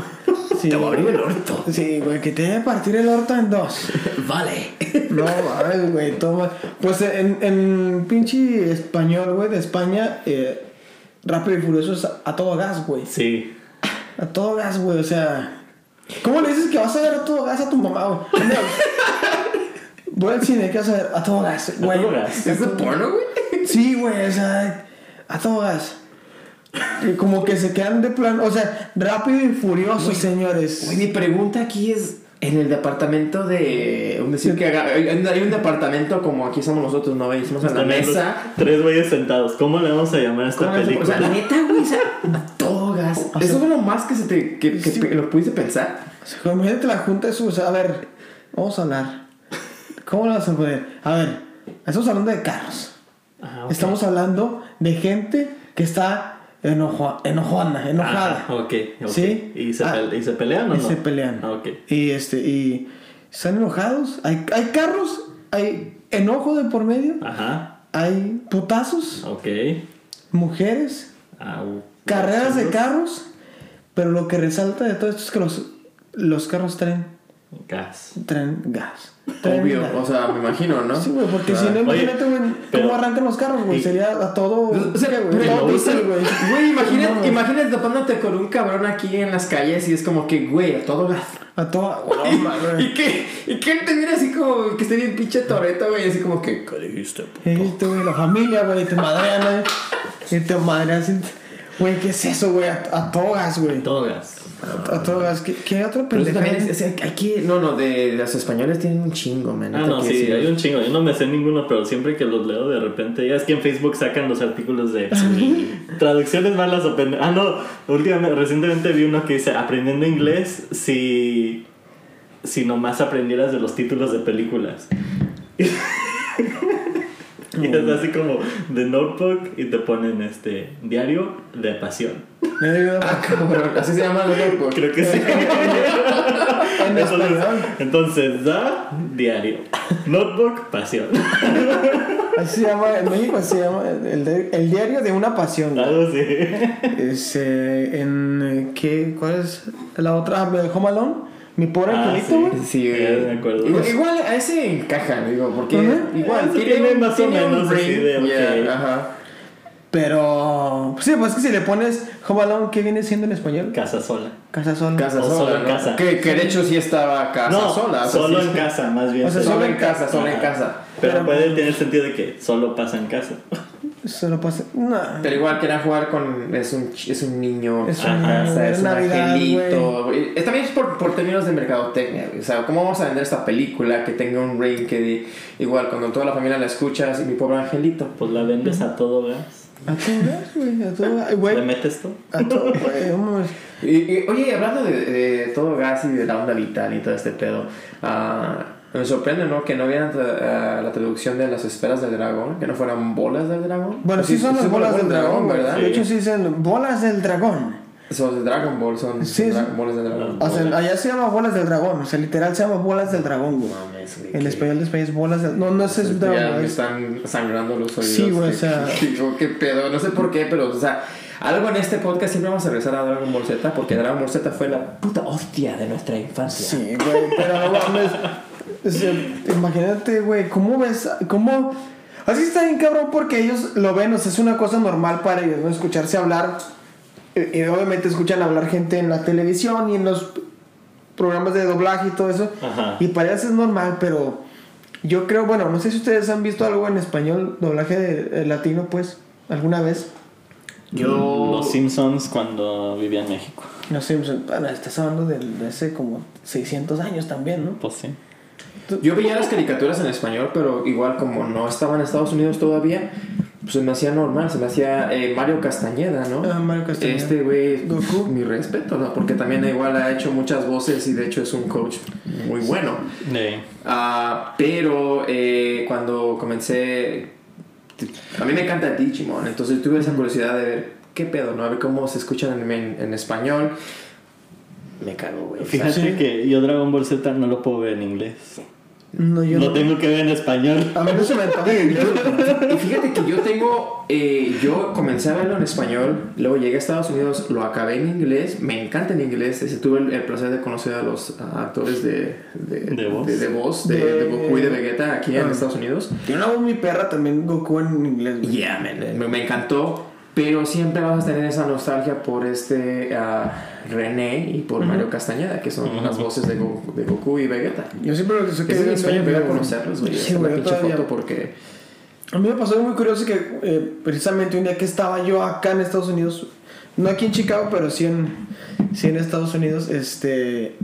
Sí, Te voy a abrir el orto. sí, güey, que te debe partir el orto en dos. [LAUGHS] Vale. No mames, güey, todo. Pues en, en pinche español, güey, de España, eh, Rápido y Furioso es a, a todo gas, güey. Sí. A todo gas, güey, o sea. ¿Cómo le dices que vas a ver a todo gas a tu mamá, güey? [LAUGHS] Voy al cine, ¿qué vas a ver? A todo gas, güey. todo gas. ¿Es de porno, güey? Sí, güey, o sea, a todo gas. Y como que se quedan de plan, o sea, rápido y furioso, señores. Güey, mi pregunta aquí es. En el departamento de. un decir que haga- hay un departamento como aquí somos nosotros, ¿no? Estamos en la mesa. Tres güeyes sentados. ¿Cómo le vamos a llamar a esta ¿Cómo es? O película? sea, la neta, güey, o sea, Eso fue lo más que se te. que, que Sí. pe- lo pudiste pensar. O sea, imagínate la junta de sus, a ver, vamos a hablar. ¿Cómo lo vas a poner? A ver, estamos hablando de carros. Ah. Estamos hablando de gente que está enojo, enojona, enojada. Ah, ok, ok. ¿Sí? ¿Y se, Ah, ¿Y se pelean o y no? se pelean. Ah, ok. Y este, y están enojados. Hay, hay carros, hay enojo de por medio, Ajá. hay putazos, Ok. mujeres, Ah, carreras de carros. Pero lo que resalta de todo esto es que los, los carros traen, Gas. traen gas. Traen Obvio, gas. o sea, me imagino, ¿no? Sí, güey, porque si no, imagínate, güey, cómo arrancan los carros, güey. Sería a todo. O sea, ¿qué, güey? imagínate, No, imagínate topándote con un cabrón aquí en las calles y es como que, güey, a todo gas. A man, [LAUGHS] güey. y que, y que él te mira así como que esté bien pinche toreto, güey, así como que, ¿qué dijiste? Y este, güey, la familia, güey, te madrean, güey. [LAUGHS] Y te madrean. así. Güey, ¿qué es eso, güey? A, a todo gas, güey. A, a todo gas. ¿Qué, qué otro pendejo? también es, que, no, no, de, los españoles tienen un chingo, man. Ah, no, sí, decir. hay un chingo. Yo no me sé ninguno, pero siempre que los leo de repente, ya es que en Facebook sacan los artículos de [LAUGHS] traducciones malas o pende- Ah, no, últimamente, recientemente vi uno que dice aprendiendo inglés si, si nomás aprendieras de los títulos de películas. Y es así como de notebook y te ponen este diario de pasión. Me digo, Ah, así se llama el notebook. Creo que sí. [LAUGHS] En Entonces, entonces, da diario. Notebook, pasión. Así se llama, en México se llama el, diario de una pasión. Algo así. Es, eh, en, eh, ¿qué? ¿Cuál es la otra? ¿De Home Alone? Mi pobre Ah, angelito, sí. güey. Me acuerdo. Igual, igual a ese encaja, digo, porque Ajá. igual Ese tiene, tiene más o tiene menos así ring, de, ok. yeah, ajá. Pero, pues sí, pues es que si le pones Home Alone, ¿qué viene siendo en español? Casa sola. Casa sola. Casa O sola, casa. Que, que de hecho sí estaba casa no, sola. o sea, solo sí- en casa, más bien. O sea. Solo en casa, solo en casa. Pero, Pero- puede tener sentido de que solo pasa en casa. Solo pasa. No. Pero igual quería jugar con. Es un, ch- es un niño. Es un ajá, niño, o sea, es es un Navidad, angelito. güey. Eh, También es por, por términos de mercadotecnia. O sea, ¿cómo vamos a vender esta película que tenga un ring que di- igual cuando toda la familia la escuchas y mi pobre angelito? Pues la vendes a todo gas. A todo gas, güey. A todo gas. ¿Le metes tú? A todo, güey. mames. Y, y, oye, hablando de, de todo gas y de la onda vital y todo este pedo, ah, me sorprende, ¿no? Que no vieran tra- ah, la traducción de las esferas del dragón, que no fueran bolas del dragón. Bueno, sí son las bolas del dragón, ¿verdad? ¿verdad? De hecho, sí dicen bolas del dragón. Son de Dragon Ball, son Sí, dra- sí. bolas del dragón. O sea, allá se llama bolas del dragón. O sea, literal se llama bolas del dragón, güey. Mames, güey, En español de España es bolas del. No, no es el Ya dragón. me es- están sangrando los oídos. Sí, güey, o sea- [LAUGHS] Digo, qué pedo, no sé por qué, pero, o sea, algo en este podcast siempre vamos a regresar a Dragon Ball Z, porque Dragon Ball Z fue la puta hostia de nuestra infancia. Sí, güey, pero no mames. [LAUGHS] O sea, imagínate, güey, ¿cómo ves? ¿Cómo.? Así está bien cabrón porque ellos lo ven, o sea, es una cosa normal para ellos, ¿no? Escucharse hablar. Y, y obviamente escuchan hablar gente en la televisión y en los programas de doblaje y todo eso. Ajá. Y para ellos es normal, pero yo creo, bueno, no sé si ustedes han visto algo en español, doblaje de- eh, latino, pues, alguna vez. Yo- Los Simpsons cuando vivía en México. Sé, pues, bueno, estás hablando de, de hace como 600 años también, ¿no? Pues sí. Yo veía las caricaturas en español, pero igual como no estaba en Estados Unidos todavía, pues se me hacía normal, se me hacía eh, Mario Castañeda, ¿no? Ah, Mario Castañeda. Este güey, Goku. mi respeto, ¿no? Porque también igual ha hecho muchas voces y de hecho es un coach muy bueno. De- Ah, pero eh, cuando comencé, a mí me encanta Digimon, entonces tuve esa curiosidad de ver qué pedo, ¿no? A ver cómo se escuchan en, en- en español. Me cago, güey. Fíjate Sí. que yo Dragon Ball Z no lo puedo ver en inglés. No, yo Lo no. tengo que ver en español. A mí no se me antoja en inglés. [LAUGHS] Y fíjate que yo tengo, eh, yo comencé a verlo en español, luego llegué a Estados Unidos, lo acabé en inglés, me encanta en inglés, ese, tuve el, el placer de conocer a los actores de, de, De voz. de, de voz, de, De- Goku y de Vegeta aquí en Ah. Estados Unidos. Tiene una voz muy perra también Goku en inglés. güey. Yeah, man, me, me encantó, pero siempre vas a tener esa nostalgia por este ah, René y por Mario Castañeda, que son las voces de Goku, de Goku y Vegeta. Yo siempre lo que sé que Es mi sueño a conocerlos, güey. Sí, güey, foto porque... A mí me pasó algo muy curioso que eh, precisamente un día que estaba yo acá en Estados Unidos, no aquí en Chicago, pero sí en, sí en Estados Unidos, este,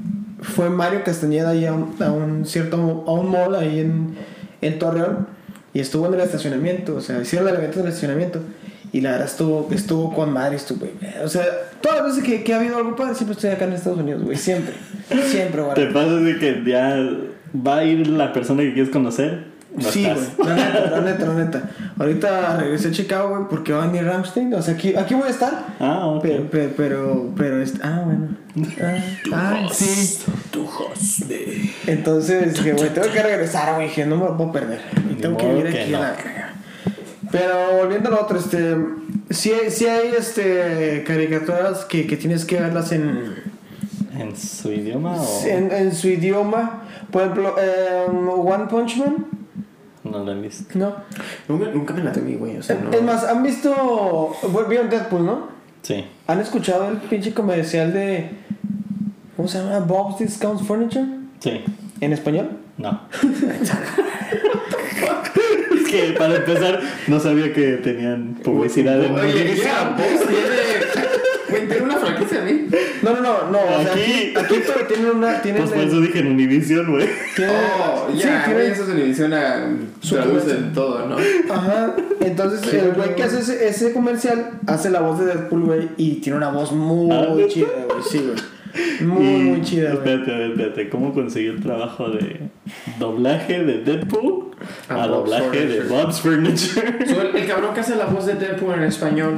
fue Mario Castañeda ahí a un, a un cierto, a un mall ahí en, en Torreón y estuvo en el estacionamiento, o sea, hicieron el evento en el estacionamiento y la verdad estuvo, estuvo con madre, estuvo, o sea, todas las veces que, que ha habido algo padre siempre estoy acá en Estados Unidos, güey, siempre, siempre, güey. Te pasa de que ya va a ir la persona que quieres conocer. No sí, güey, la neta, la neta, la neta. Ahorita regresé a Chicago, güey, porque va a venir Ramstein. O sea, aquí, aquí voy a estar. Ah, ok. Pero, pero, pero, pero ah, bueno. [LAUGHS] Ah, ah, sí. Entonces dije, güey, tengo que regresar, güey. Dije, no me lo puedo perder. Y tengo que vivir aquí a la. Pero volviendo al otro, este. Sí, hay- sí hay este, caricaturas que, que tienes que verlas en, ¿En su idioma o.? en, en su idioma. Por ejemplo, em, One Punch Man. No lo he visto. No. Nunca, nunca me late a mí, güey. O sea, no... Es más, ¿han visto. Vieron Deadpool, ¿no? Sí. ¿Han escuchado el pinche comercial de. ¿Cómo se llama? Bob's Discounts Furniture? Sí. ¿En español? No. [LAUGHS] que para empezar, no sabía que tenían publicidad en Oye, Univision. ya, Vox tiene... Una franquicia a mí. No, no, no, no. O sea, Aquí. aquí, aquí pero tienen una. Tienen Pues por eso dije en Univision, güey. Oh, ya, güey, tienen- eso es televisión a... Su Traduce comercial. todo, ¿no? Ajá. Entonces, el güey que hace ese, ese comercial hace la voz de Deadpool, güey. Y tiene una voz muy Ah, chida, güey. Sí, güey. [LAUGHS] Muy, Y- muy chida. Espérate, espérate. ¿Cómo consiguió el trabajo de doblaje de Deadpool A a, Bob's doblaje de. Bob's [LAUGHS] Furniture? So, el, el cabrón que hace la voz de Deadpool en español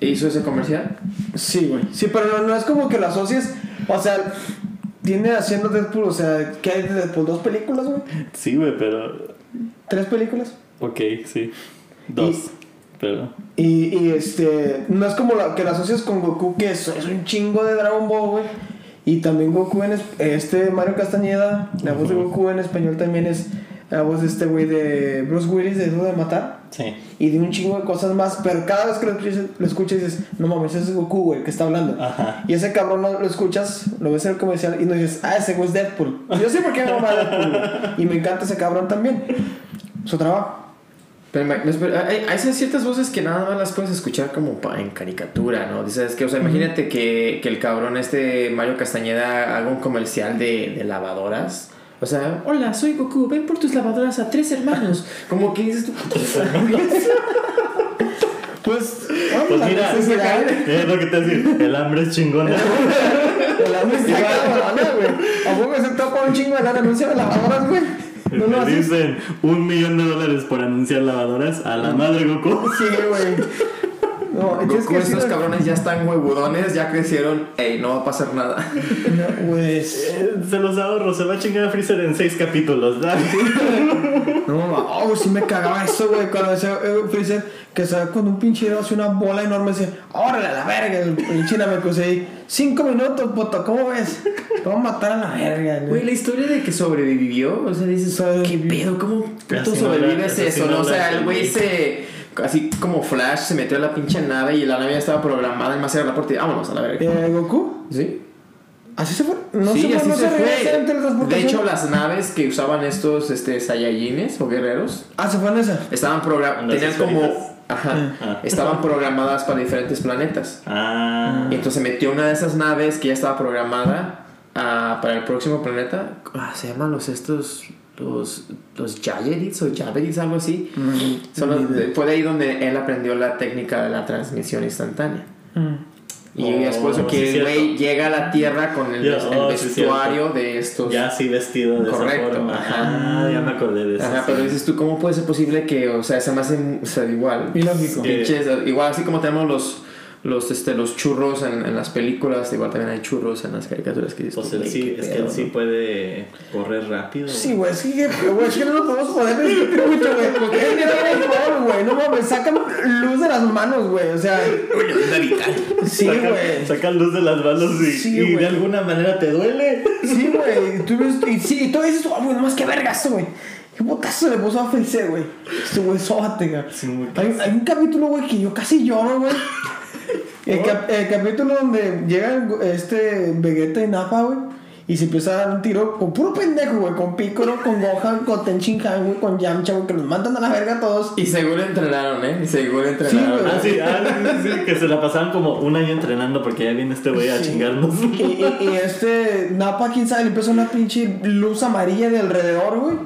hizo ese comercial. Sí, güey. Sí, pero no, no es como que lo asocies. O sea, tiene haciendo Deadpool. O sea, ¿qué hay de Deadpool? ¿Dos películas, güey? sí, güey, pero. ¿Tres películas? Ok, sí. Dos. Y- Pero. Y, y este, no es como la, que la asocias con Goku, que es, es un chingo de Dragon Ball, güey. Y también Goku en es- este Mario Castañeda, la voz de Goku en español también es la voz de este güey de Bruce Willis de Duro de Matar. Sí. Y de un chingo de cosas más, pero cada vez que lo escuchas, lo escuchas dices, no mames, ese es Goku, güey, que está hablando. Ajá. Y ese cabrón no lo escuchas, lo ves en el comercial y no dices, ah, ese güey es Deadpool. Yo sé por qué me Deadpool. Y me encanta ese cabrón también. Su trabajo. Pero espera, hay, hay ciertas voces que nada más las puedes escuchar como pa- en caricatura, ¿no? Dices que, o sea, imagínate que, que el cabrón este Mario Castañeda haga un comercial de, de lavadoras. O sea, hola, soy Goku, ven por tus lavadoras a tres hermanos. Como que dices tú, Pues, Pues la mira, necesidad. es lo que te decía. El hambre es chingona. El hambre está cabrona, güey. ¿A poco se topa un chingo de lana anuncio de lavadoras, güey? [LAUGHS] No Me dicen un millón de dólares por anunciar lavadoras a la madre Goku. Sí, güey. [LAUGHS] No, es Goku, que estos sí, cabrones ya están huevudones, ya crecieron, ey, no va a pasar nada. no, Pues. Eh, Se los ahorro, se va a chingar a Freezer en seis capítulos. ¿verdad? No, mamá. Oh, sí me cagaba eso, güey. Cuando decía eh, Freezer que se con un pinche hace una bola enorme. Decía, órale a la verga. El pinche me puse ahí. Cinco minutos, puto. ¿Cómo ves? Te voy a matar a la verga, Güey, güey. la historia de que sobrevivió, o sea, dices, ¿qué pedo? ¿Cómo puto sobrevives eso? no? O sea, el güey se. Así como Flash se metió a la pinche nave y la nave ya estaba programada y más era la puerta y vámonos a la verga. Eh, ¿Goku? ¿Sí? ¿Así se fue? No sí, se fue, así no se en fue. De hecho, las naves que usaban estos este, Saiyajines o guerreros Ah, se fue en esa. estaban programadas. ¿Las Tenían como. Ajá. Ah. Estaban programadas para diferentes planetas. Ah. Y entonces metió una de esas naves que ya estaba programada ah, para el próximo planeta. Ah, se llaman los estos. Los, los Javelins o Javelins, algo así. Son los- Ni idea. fue de ahí donde él aprendió la técnica de la transmisión instantánea. Mm. Y Oh, es por eso sí, que el güey llega a la Tierra con el, el oh, sí, vestuario de estos. Ya así vestido de Correcto, esa forma. ajá. Ah, ya me acordé de eso. Ajá, sí. pero dices tú, ¿cómo puede ser posible que, o sea, se me hace o sea, igual? Ilógico. Sí. Pinches, igual así como tenemos los, los, este, los churros en, en las películas, igual también hay churros en las caricaturas que dices, Pues él güey, sí, es que él sí puede correr rápido. Sí, güey, es que, güey, es que no lo podemos poner mucho, güey. Porque él era el güey. No mames, sacan luz de las manos, güey. O sea, sí, Saca- güey. Saca luz de las manos y, Sí, y de güey. alguna manera te duele. Sí, güey. Tú ves, y sí, y tú dices, oh, güey, nomás que vergazo, güey. Qué botazo le puso a Felice, güey. Este güey, sóbate, güey. Sí, hay un capítulo, güey, que yo casi lloro, güey. El, cap- el capítulo donde llegan este Vegeta y Nappa, güey. Y se empieza a dar un tiro con puro pendejo, güey. Con Piccolo, [LAUGHS] con Gohan, con Tenchin Han, güey, con Yamcha, güey. Que los mandan a la verga a todos. Y seguro entrenaron, ¿eh? Y seguro entrenaron. güey. Ah, sí, ah, sí, que se la pasaban como un año entrenando porque ya viene este güey a Sí. chingarnos. Y, y- y este Napa, quién sabe, le empezó una pinche luz amarilla de alrededor, güey.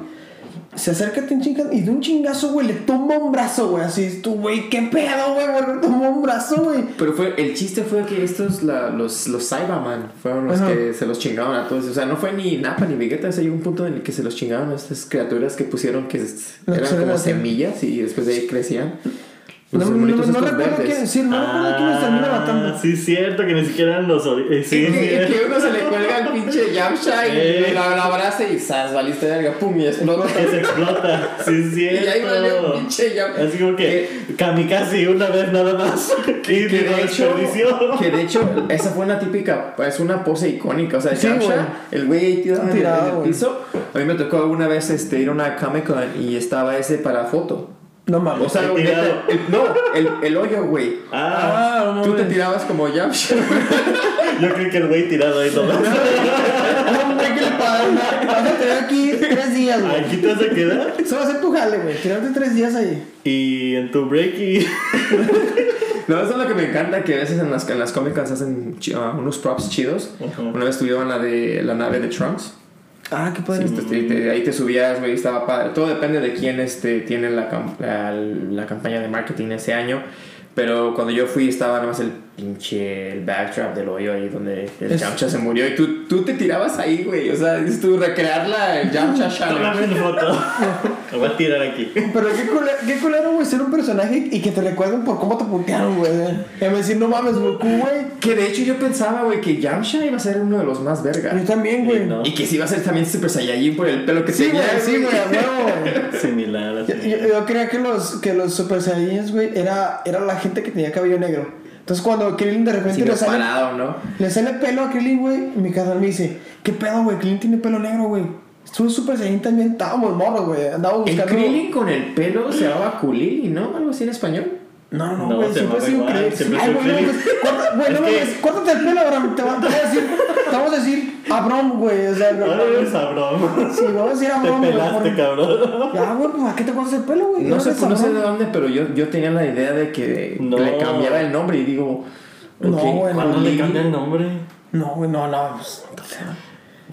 Se acerca a Tenchin Han y de un chingazo, güey, le tumba un brazo, güey. Así, tú, güey, qué pedo, güey, güey, le tumba un brazo, güey. Pero fue, el chiste fue que estos, la, los, los Cyberman, fueron los Ajá. que se los chingaban a todos. O sea, no fue ni Nappa ni Vegeta. O sea, llegó un punto en el que se los chingaban a estas criaturas que pusieron que eran como semillas y después de ahí crecían. No, Los no, no, no recuerdo quién, sí, no recuerdo quién los termina matando. Ah, sí, cierto, que ni siquiera eran los. eh, Sí, Y [LAUGHS] que, y cierto. que uno se le cuelga al pinche Yamcha y Eh. lo, lo abraza y ¡zas! Valiste verga, pum, y explota. [LAUGHS] Que se explota. Sí, es [LAUGHS] Y cierto. ahí valió pinche Yamcha. Así como que kamikaze una vez nada más. Y Que de, hecho, que de hecho, esa fue una típica, es una pose icónica. O sea, Sí, Yamcha, güey. el güey ahí tirado en el- Tirado, en el güey. piso. A mí me tocó alguna vez este, ir a una Comic Con y estaba ese para foto. No mames. O sea, neta, el, no, el, el hoyo, güey. Ah, Ah, Tú te tirabas como Yamcha. [LAUGHS] yo creo que el güey tirado ahí nomás. [LAUGHS] Hombre, ¿qué le? Vas a tener aquí tres días, güey. Aquí te vas a quedar. A ser tu jale, güey. Tirarte tres días ahí. Y en tu break y. [LAUGHS] No, eso es lo que me encanta, que a veces en las, en las Comic Cons hacen ah, unos props chidos. Una vez tuvieron la de la nave de Trunks. Ah, qué padre. Sí, te- te- ahí te subías, güey, estaba padre. Todo depende de quién este, tiene la, la, la campaña de marketing ese año. Pero cuando yo fui estaba nada más el pinche el backdrop del hoyo ahí donde el Es- Yamcha se murió. Y tú, tú te tirabas ahí, güey. O sea, dices tú recrearla, el Yamcha [LAUGHS] Challenge. Tómame una foto. Lo voy a tirar aquí. Pero qué culero, qué culero, güey, ser un personaje y que te recuerden por cómo te putearon, güey. Y me decir, no mames, Goku, güey. Que de hecho yo pensaba, güey, que Yamcha iba a ser uno de los más verga. Yo también, güey. Sí, no. Y que sí iba a ser también Super Saiyajin por el pelo que Sí, tenía. güey, sí, güey, a. [LAUGHS] Similar. Yo, yo- yo creía que los, que los Super Saiyans, güey, era, era la gente que tenía cabello negro. Entonces cuando Krillin de repente le, sale, parado, ¿no? le sale pelo a Krillin, güey, mi canal me dice, ¿qué pedo, güey? Krillin tiene pelo negro, güey. Tú Super Saiyan también estábamos morros, güey. Andábamos El buscando. Krillin con el pelo se llamaba Kulili, ¿no? Algo así en español. No, no, No, güey, siempre igual, Krillin. siempre Ay, güey, no, Krillin. pues, corta- güey, no Es que- mames, córtate el pelo, Abraham. Te va- te voy a decir, te vamos a decir Abram, güey. O sea, no, Ahora eres cabrón. Sí, vamos a decir Te Abram, güey. pelaste, por- cabrón. Ya, güey, pues ¿a qué te cortas el pelo, güey? No sé, no sé de Abraham. dónde, pero yo, yo tenía la idea de que No. le cambiaba el nombre y digo. No, güey, ¿Cuándo le cambia el nombre? No, güey, no, no. pues,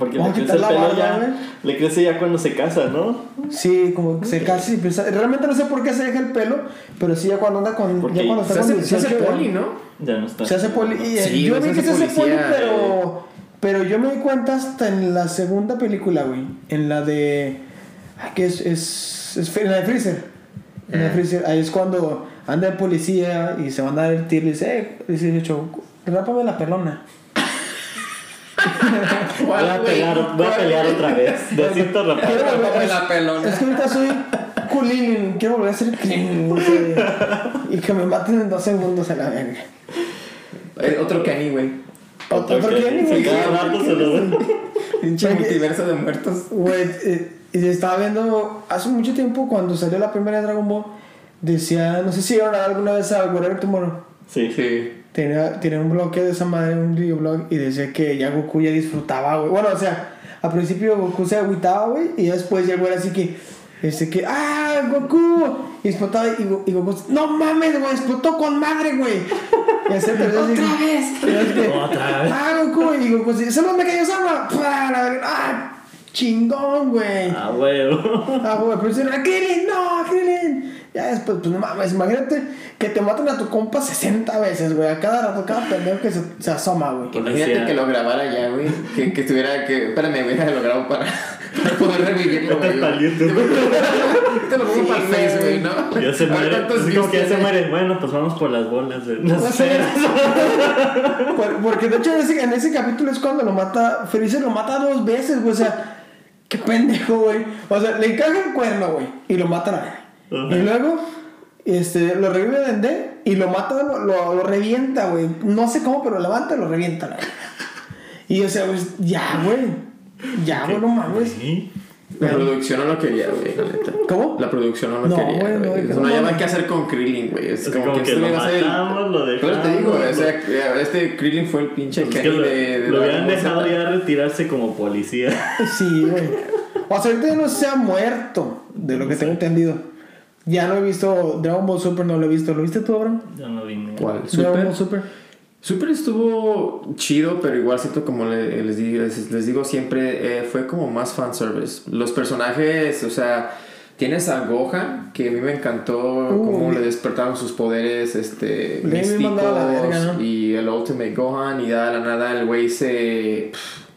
Porque le crece el pelo barba, ya. Le crece ya cuando se casa, ¿no? Sí, como que se casi empieza. Realmente no sé por qué se deja el pelo, pero sí ya cuando anda con. Porque Ya cuando está Se con hace, se hace 18 poli, ¿no? Ya no está. Se hace poli. y, eh, Sí, yo vi que se hace poli, pero. Pero yo me di cuenta hasta en la segunda película, güey. En la de. que es. es, es en la de Freezer. En la de Eh. Freezer. Ahí es cuando anda el policía y se van a dar el tiro y dice, eh, dice, dicho, rápame la pelona. [LAUGHS] Voy a pelear, voy a pelear otra vez. Volver- Rápame la Es pelona. que ahorita soy Kulilin, quiero volver a ser sé, Y que me maten en dos segundos a la verga. Eh, otro Kenny, güey. Otro Kenny, güey. Cada rato se lo ven. [LAUGHS] Pinche multiverso de muertos. Güey, eh, y estaba viendo hace mucho tiempo cuando salió la primera Dragon Ball. Decía, no sé si vieron alguna vez a Whatever Tomorrow. Sí. Sí. Tenía, tenía un bloque de esa madre, un videoblog, y decía que ya Goku ya disfrutaba, güey. Bueno, o sea, al principio Goku se agüitaba, güey, y después güey era así que, este que, ¡ah, Goku! Y explotaba, y, y Goku, ¡no mames, güey! ¡Explotó con madre, güey! Y así, y así que, Otra vez. ¡ah, Goku! Y Goku, ¡se me cayó verga, ¡ah! ¡Chingón, güey! Ah, huevo. Ah, güey, pero si era Krillin, no, Krillin. Ya después, pues no mames, imagínate que te maten a tu compa 60 veces, güey. A cada rato, cada pendejo que se, se asoma, güey. Imagínate Decía- que lo grabara ya, güey. Que, que tuviera que. Espérame, güey, lo grabo para, para poder revivirlo, güey. Te lo pongo para el Face, güey, ¿no? Ya se A ver muere. como que ya se muere. Bueno, pues vamos por las bolas. las sé. esferas. [LAUGHS] Por- Porque de hecho en ese, en ese capítulo es cuando lo mata, Freezer lo mata dos veces, güey. O sea, qué pendejo, güey. O sea, le encaja el cuerno, güey. Y lo matan a Y luego, este, lo revive Dende y lo mata, lo, lo, lo revienta, güey. No sé cómo, pero lo levanta y lo revienta. Y o sea, pues, ya, güey. Ya, güey, no mames. Sí. La producción no lo quería, güey, la neta. ¿Cómo? La producción no lo No, quería, güey, no, lleva mames. que hacer con Krillin, güey. Es como, como que que este lo ser el... matamos, lo Pero te digo, dejamos, o sea, este Krillin fue el pinche Es que lo, de, de lo hubieran dejado ya retirarse como policía. Sí, güey. O sea, ahorita no se ha muerto, de lo que tengo entendido. Ya no he visto Dragon Ball Super, no lo he visto. ¿Lo viste tú, Abraham? Ya no vine. ¿Cuál? Dragon ¿Super? Ball Super. Super estuvo chido, pero igual siento como le- les, digo, les, les digo siempre, eh, fue como más fanservice. Los personajes, o sea, tienes a Gohan, que a mí me encantó Uh, cómo le despertaron sus poderes este, místicos verga, ¿no? y el Ultimate Gohan, y de la nada el güey se... Se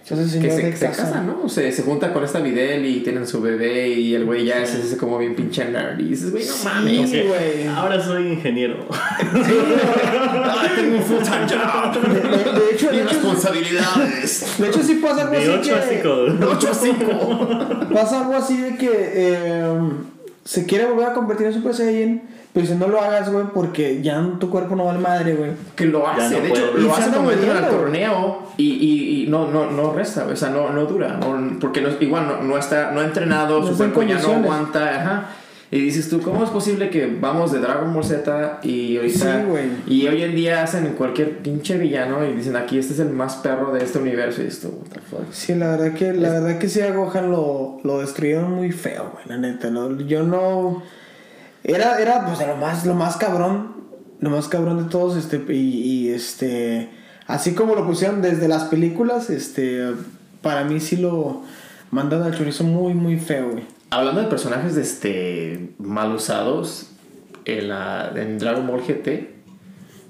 hace que se, de se casa. casa, ¿no? Se, se junta con esta Videl y tienen su bebé y el güey ya es ese como bien pinche nerd. Y dices, güey, no mames. Sí, güey. Ahora soy ingeniero. Ah, tengo un full time job. De, de- de hecho, de hecho, responsabilidades. de hecho, sí pasa algo De así 8 a que... 5. 8 a 5. Pasa algo así de que eh, se quiere volver a convertir en Super Saiyan, pero si no lo hagas, güey, porque ya tu cuerpo no vale madre, güey. Que lo hace, no de hecho, lo hace cuando entra al torneo y, y, y no, no, no resta, o sea, no, no dura, no- porque no, igual no, no está, no ha entrenado, No su cuerpo ya no aguanta, ajá. Y dices tú, ¿cómo es posible que vamos de Dragon Ball Z y ahorita... Sí, y hoy en día hacen cualquier pinche villano y dicen, aquí este es el más perro de este universo y esto, what the fuck. Sí, la verdad que, la verdad que sí a Gohan lo, lo destruyeron muy feo, güey, la neta, ¿no? Yo no... Era, era pues de lo más, lo más cabrón, lo más cabrón de todos, este, y, y, este... Así como lo pusieron desde las películas, este, para mí sí lo mandan al chorizo muy, muy feo, güey. Hablando de personajes este, mal usados en, la, en Dragon Ball GT,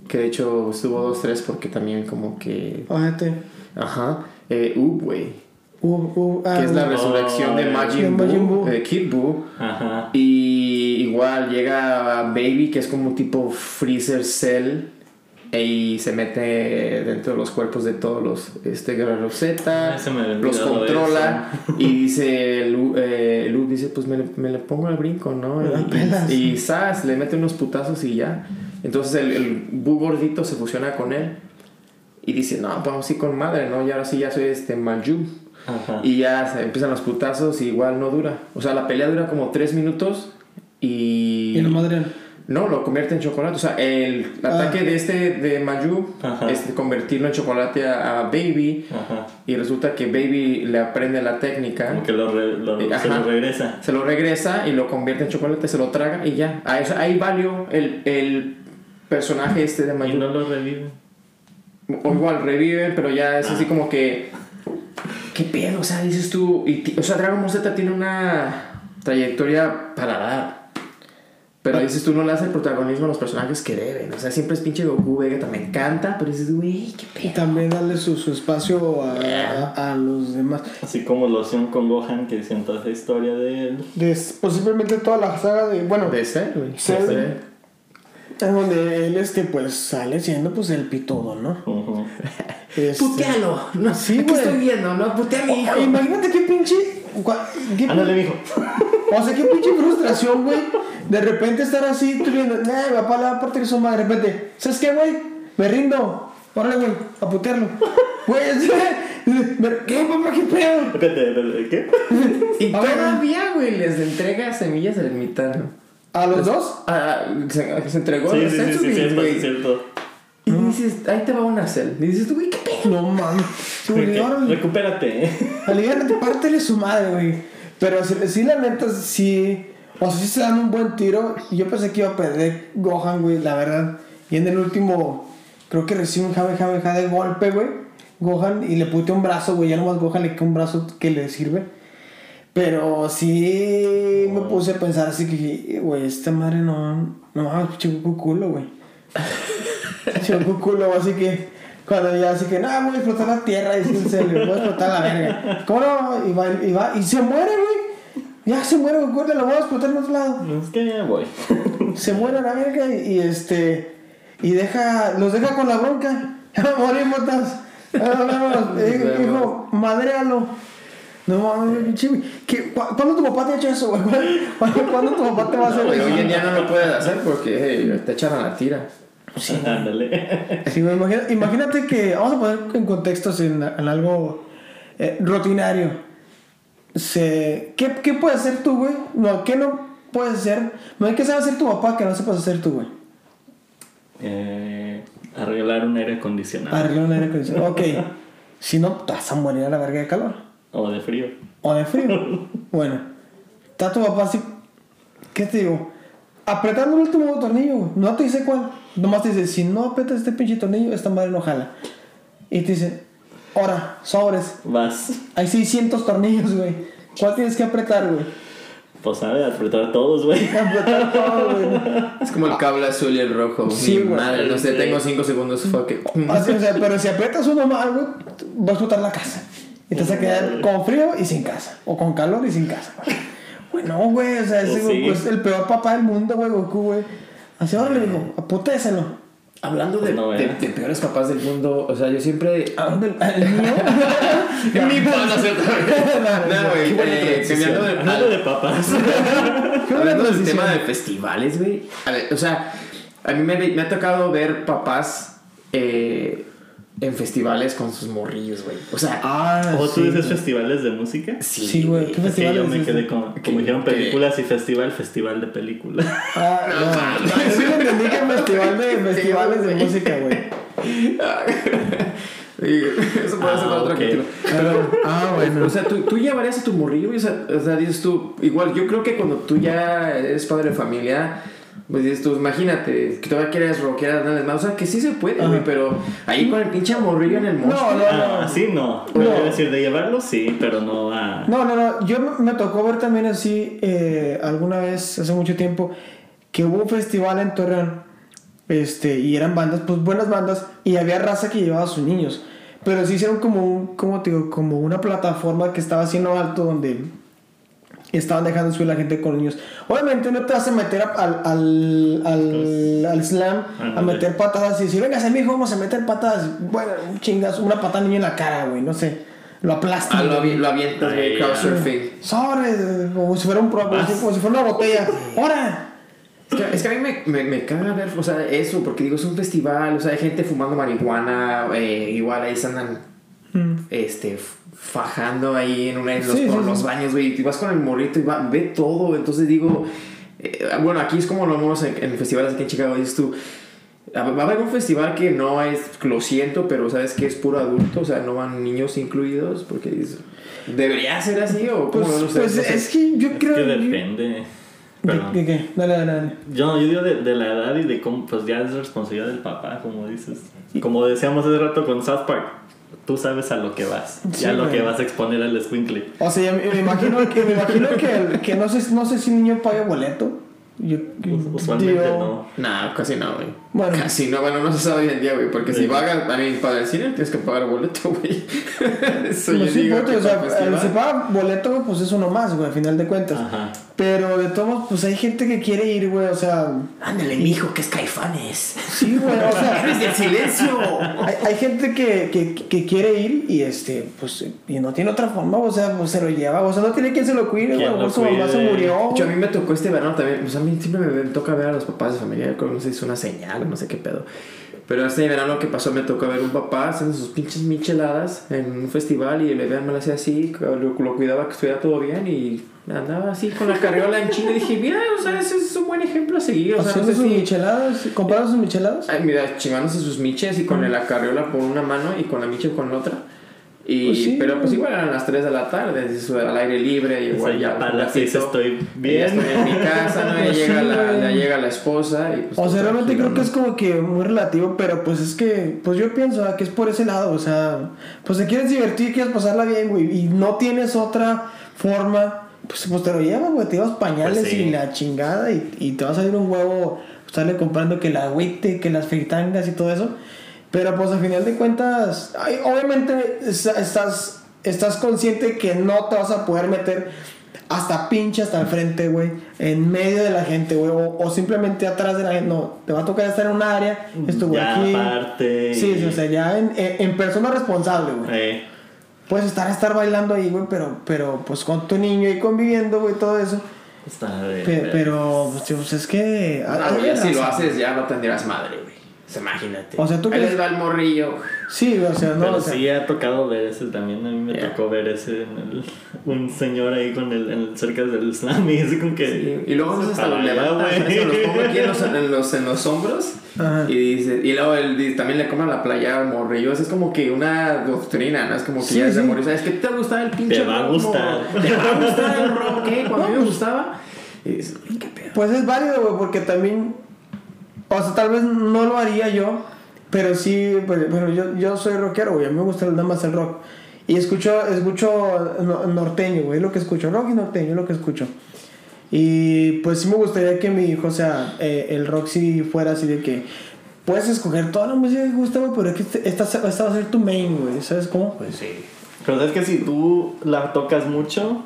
que de hecho estuvo 2-3 porque también como que... Ojete. Ajá. Eh, Ub, güey. Uh, uh, ah, Que es la resurrección de Oh, Majin de Majin Buu. de Kid Buu. Ajá. Y igual llega Baby, que es como un tipo Freezer Cell. Y se mete dentro de los cuerpos de todos los este, guerreros Z. Ah, los controla. [LAUGHS] Y dice, Lu, eh, Lu dice, pues me le, me le pongo al brinco, ¿no? Y, pelas. y, y Sas le mete unos putazos y ya. Entonces el, el Buu gordito se fusiona con él. Y dice, no, vamos así con madre, ¿no? Y ahora sí ya soy este Manju. Ajá. Y ya se empiezan los putazos y igual no dura. O sea, la pelea dura como 3 minutos y... Y lo madrean. No, lo convierte en chocolate. O sea, el Ah. ataque de este de Mayu Ajá. es de convertirlo en chocolate a, a Baby. Ajá. Y resulta que Baby le aprende la técnica. Como que lo, re- lo- Eh, se ajá. lo regresa. Se lo regresa y lo convierte en chocolate, se lo traga y ya. A eso, ahí valió el, el personaje este de Y Mayu. no lo revive. O igual revive, pero ya es Ah. así como que. ¿Qué pedo? O sea, dices tú. Y o sea, Dragon Ball Z tiene una trayectoria para dar. Pero dices tú, no le hace el protagonismo a los personajes que deben. O sea, siempre es pinche Goku, Vegeta, me encanta. Pero dices, güey, qué Y pedo. también darle su, su espacio a, a, a los demás. Así como lo hacían con Gohan, que decían toda esa historia de él. De, posiblemente toda la saga de. Bueno, De ser, güey. Ser. en donde él este, pues sale siendo pues el pitudo, ¿no? Este- Putealo. No, Sí, aquí güey. estoy viendo, ¿no? Putea a mi hijo. Imagínate qué pinche. qué- Ándale, mijo. o sea, qué pinche frustración, güey. De repente estar así, tú viendo, nah, mi papá le va a partir su madre. De repente, ¿sabes qué, güey? Me rindo. Órale, güey, a putearlo. [LAUGHS] Güey, es- me- ¿qué, papá? ¿Qué pedo? Espérate, ¿qué? [LAUGHS] Y A todavía, güey, les entrega semillas al mitad. ¿A los dos? Ah, se, se entregó Sí, los sí, sí, sí, sí, cierto. Y dices, ahí te va una cel. Y dices, tú, güey, qué pedo. No mames. [LAUGHS] Recupérate. Aliviánate, pártele su madre, güey. Pero sí, sí, la neta, sí. O sea, sí se dan un buen tiro. Y Yo pensé que iba a perder Gohan, güey, la verdad. Y en el último, creo que recibe un jame, jame, jame de golpe, güey. Gohan, y le puteó un brazo, güey. Ya nomás Gohan le queda un brazo que le sirve. Pero sí me puse a pensar así que, güey, esta madre no. No mames, chico culo, güey. [LAUGHS] chico culo, así que. Cuando ya así que, no, voy a explotar la tierra, y se le voy a explotar la verga. ¿Cómo no? Y va, y va, y se muere, güey. Ya se muere, güey, lo voy a explotar en otro lado. Es que ya voy. [LAUGHS] Se muere la verga y, y este. Y deja. Los deja con la bronca. [LAUGHS] Ya morimos. [LAUGHS] Hijo, madrealo. No mames, pinche, güey. ¿Qué- cu- ¿Cuándo tu papá te ha hecho eso, güey? ¿Cuándo, cuándo tu papá te va a hacer Güey, eso? hoy en día no lo puedes hacer porque te echan a la tira. Ándale. Sí, imagina- imagínate que, vamos a poner en contextos en, en algo eh, rutinario. Se, ¿qué, ¿Qué puedes hacer tú, güey? No, ¿qué no puedes hacer? No hay que saber hacer tu papá que no sepas hacer tú, güey. Eh, arreglar un aire acondicionado. Arreglar un aire acondicionado. Ok. [LAUGHS] Si no, te vas a morir a la verga de calor. O de frío. O de frío. [LAUGHS] bueno, está tu papá así. ¿Qué te digo? Apretando el último tornillo, güey. No te dice cuál. Nomás te dice, si no apretas este pinche tornillo, esta madre no jala. Y te dice, ahora, sobres. Vas. Hay 600 tornillos, güey. ¿Cuál tienes que apretar, güey? Pues sabe, apretar todos, güey. [LAUGHS] Apretar todo, güey. Es como el cable azul y el rojo. Sí, Mi güey. Madre, no sé, tengo 5 segundos. Fuck it. Así, o sea, pero si aprietas uno más, güey, va a explotar la casa. Y te vas a quedar con frío y sin casa. O con calor y sin casa. Güey, no, güey. O sea, ese Pues güey sí. es el peor papá del mundo, güey, Goku, güey. Así ahora le digo, Hablando de, Pues no, de, peores papás del mundo, o sea, yo siempre. ¿A dónde? ¿El mío? [LAUGHS] Mi papá, no [LAUGHS] güey, eh, transición. cambiando de. Hablando de papás. [LAUGHS] Hablando del tema de festivales, güey. A ver, o sea, a mí me, me ha tocado ver papás eh, en festivales con sus morrillos, güey. O sea, Ah, ¿O sí, tú dices festivales de música? Sí, güey. ¿Qué Es que festival yo me quedé con, como dijeron películas y festival, festival de películas. Ah, no. no, yo sí lo entendí que festival de festivales de música, güey. eso puede ser Ah, para otro capítulo. Pero, ah, bueno. O sea, ¿tú, tú llevarías a tu morrillo, güey? o sea, o sea, dices tú, igual, yo creo que cuando tú ya eres padre de familia, pues dices tú, imagínate, que todavía quieres rockear, darles más, o sea, que sí se puede, güey, pero ahí con el pinche morrillo en el monstruo. No, no, Ah, así no. No. Decir, de llevarlo sí, pero no a. No, no, no. Yo me- me tocó ver también así eh, alguna vez, hace mucho tiempo, que hubo un festival en Torreón. Este, y eran bandas, pues buenas bandas, y había raza que llevaba a sus niños. Pero sí hicieron como un, como te digo, como una plataforma que estaba haciendo alto donde estaban dejando subir la gente con niños. Obviamente no te vas a meter a- al, al, al, al slam a meter patadas y decir, venga, mi hijo, vamos a meter patadas. Bueno, un chingazo, una patada al niño en la cara, güey, no sé. Lo aplastan. Ah, lo, avi- lo avientas, güey, crowdsurfing. Sobre, como si fuera un pro, como si, como si fuera una botella. ¡Ahora! Es que, es que a mí me, me, me caga ver, o sea, eso, porque digo, es un festival, o sea, hay gente fumando marihuana, eh, igual ahí se andan, este, f- fajando ahí en, una, en los, Sí, por sí, los sí. baños, güey, y vas con el morrito y va, ve todo, entonces digo, eh, bueno, aquí es como lo vemos en, en festivales aquí en Chicago, dices tú, va a haber un festival que no es, lo siento, pero sabes que es puro adulto, o sea, no van niños incluidos, porque dices, ¿debería ser así o Pues, cómo lo sé? pues No sé. es que yo Es creo. que depende. ¿De, Perdón. de qué? Dale, dale, dale. Yo, yo digo de, de la edad y de cómo, pues ya es responsabilidad del papá, como dices. Como decíamos hace rato con South Park, tú sabes a lo que vas, Sí, ya a lo güey. que vas a exponer al squinkle. O sea, me, imagino que, me imagino que, que no, sé, no sé si el niño paga boleto. Yo, Usualmente digo- no. Nah, casi no, güey. Bueno. Casi no, bueno, no se sabe hoy en día, güey. Porque si Sí. pagas también para el cine, tienes que pagar boleto, [LAUGHS] güey. Eso Pues yo sí, digo. que o sea, el- si paga boleto, güey, pues es uno más, güey, al final de cuentas. Ajá. Pero de todos modos, pues hay gente que quiere ir, güey, o sea. Ándale, mijo, que es caifanes. Sí, güey, o sea. [LAUGHS] ¡Eres del silencio! Hay, hay gente que, que, que quiere ir y este, pues, y no tiene otra forma, o sea, pues se lo lleva, o sea, no tiene quien se lo cuide, güey, ¿Quién lo o su mamá se murió. Yo a mí me tocó este verano también. Pues a mí siempre me, me toca ver a los papás de familia. No sé si es una señal, no sé qué pedo. Pero este verano que pasó me tocó ver un papá haciendo sus pinches micheladas en un festival y el bebé me lo hacía así, lo, lo cuidaba que estuviera todo bien y andaba así con la carriola en China y dije, mira, o sea, ese es un buen ejemplo a seguir. O sea, no sé sus si... micheladas, comprando sus micheladas. Ay, mira, chingándose sus miches y con la carriola por una mano y con la miche con la otra. Y, Pues sí. pero pues igual eran las 3 de la tarde, al aire libre, y O igual sea, ya para las seis ratito, estoy y Ya bien. estoy en mi casa, ¿no? Ya, Pues llega, sí, la, ya llega la esposa y pues O sea, realmente creo que es como que muy relativo, pero pues es que, pues yo pienso ah, que es por ese lado, o sea, pues te quieres divertir, quieres pasarla bien, güey, y no tienes otra forma pues, pues te lo llevas, güey, te llevas pañales Pues sí. y la chingada y, y te va a salir un huevo, estarle comprando que la agüite, que las fritangas y todo eso. Pero pues al final de cuentas, ay, obviamente es- estás, estás consciente que no te vas a poder meter hasta pinche hasta el frente, güey, en medio de la gente, güey, o, o simplemente atrás de la gente. No, te va a tocar estar en un área, estuvo aquí. aparte. Sí, o sea, ya en, en, en persona responsable, güey. Eh, Puedes estar, estar bailando ahí, güey, pero, pero pues con tu niño y conviviendo, güey, todo eso. está de. Pe- pero, pues, pues, es que. No, ya si lo haces ya no tendrás madre, güey. Pues imagínate. O sea, ¿tú Ahí les va el morrillo. Sí, o sea, no. Pero o sea, sí ha tocado ver ese también. A mí me Yeah. tocó ver ese. en el- un señor ahí con el, en el- cerca del slam y así como que. Y luego hasta levanta, güey. [LAUGHS] se los pongo aquí en los, [LAUGHS] en los, en los hombros. Ajá. Y dice, y luego él dice, también le coman la playa al morrillo. Eso es como que una doctrina, ¿no? Es como que Sí, ya es de sí. morir. ¿Sabes qué te va a gustar el pinche Te va a gustar. Te va a gustar el rock, ¿eh? Cuando a mí me [LAUGHS] gustaba. Y dices, ¿qué pedo? Pues es válido, güey, porque también. O sea, tal vez no lo haría yo, pero sí, pues, bueno, yo, yo soy rockero, güey, a mí me gusta nada más el rock. Y escucho, escucho no- norteño, güey, lo que escucho, rock y norteño lo que escucho. Y pues sí me gustaría que mi hijo, o sea, eh, el rock sí fuera así de que puedes escoger toda la música que gusta, güey, pero es que este- esta, esta va a ser tu main, güey, ¿sabes cómo? Pues sí. Pero es que si tú la tocas mucho,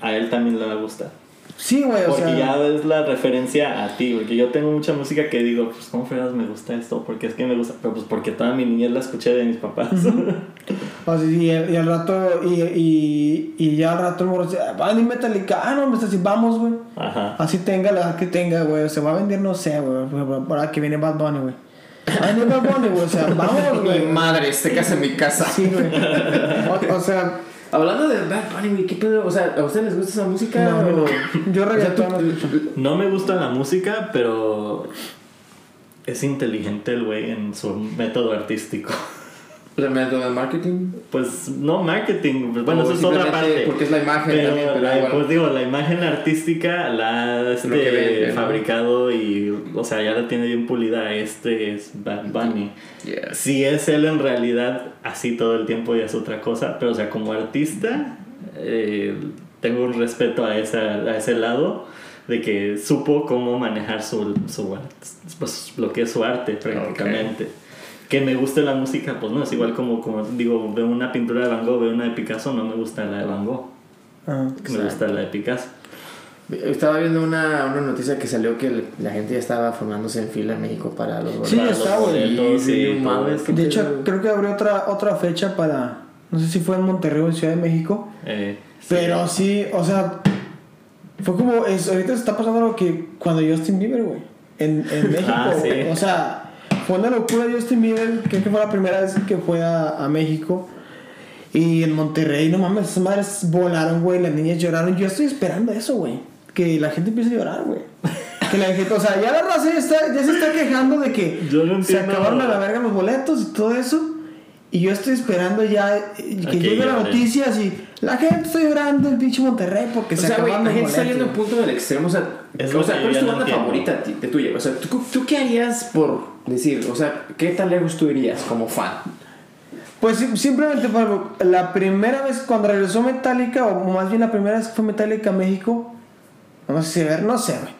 a él también le va a gustar. Sí, güey, o Porque sea. ya es la referencia a ti, porque yo tengo mucha música que digo, pues cómo fregas me gusta esto, porque es que me gusta, pero pues porque toda mi niñez la escuché de mis papás. O sea, [LAUGHS] y, y al rato, y, y, y ya al rato el morro dice, va a venir Metallica, ah, no, me está así, vamos, güey. Ajá. Así tenga la edad que tenga, güey, se va a vender, no sé, güey, por- para que viene Bad Bunny, güey. Va a venir Bad Bunny, güey, o sea, [LAUGHS] vamos, Mi güey. madre, este casa en mi casa. Sí, güey. O, o sea, Hablando de Bad Bunny, güey, ¿qué pedo? O sea, ¿a ustedes les gusta esa música? No, no, no. o- Yo O sea, reggaetón no escucho. No me gusta la música, pero es inteligente el güey en su método artístico. ¿El método de marketing? Pues no marketing, pues, bueno, eso es otra parte. porque es la imagen pero, también, pero la- pues digo, la imagen artística la ha este, vende, ¿no? fabricado y, o sea, ya la tiene bien pulida. Este es Bad Bunny. Yes. Si es él en realidad así todo el tiempo ya es otra cosa, pero o sea, como artista eh, tengo un respeto a, esa, a ese lado de que supo cómo manejar su, su pues, lo que es su arte prácticamente. Que me guste la música, pues no, es igual como, como digo, veo una pintura de Van Gogh, veo una de Picasso, no me gusta la de Van Gogh, ah, me gusta la de Picasso. Estaba viendo una, una noticia que salió que la gente ya estaba formándose en fila en México para los Sí, está, güey. boletos Sí, eso. qué de hecho, creo que abrió otra, otra fecha para, no sé si fue en Monterrey o en Ciudad de México, Eh, sí. pero sí, o sea, fue como, es, ahorita se está pasando lo que cuando Justin Bieber, güey, en, en [LAUGHS] México, Ah, sí. güey. o sea, fue una locura Justin Bieber, creo que fue la primera vez que fue a, a México. Y en Monterrey, no mames, esas madres volaron, güey, las niñas lloraron. Yo estoy esperando eso, güey. Que la gente empiece a llorar, güey. Que la gente, o sea, ya la raza ya, está, ya se está quejando de que no se acabaron a la verga los boletos y todo eso. Y yo estoy esperando ya eh, que llegue la noticia así. La gente está llorando en pinche Monterrey porque O se sea, güey, la gente está yendo un punto del extremo. O sea, Es o sea ¿cuál es tu banda entiendo. favorita de tuya? O sea, ¿tú, ¿tú qué harías por decir? O sea, ¿qué tan lejos tú irías como fan? Pues sim- simplemente, por ejemplo, la primera vez cuando regresó Metallica, o más bien la primera vez que fue Metallica a México, no sé si ver, no sé, güey.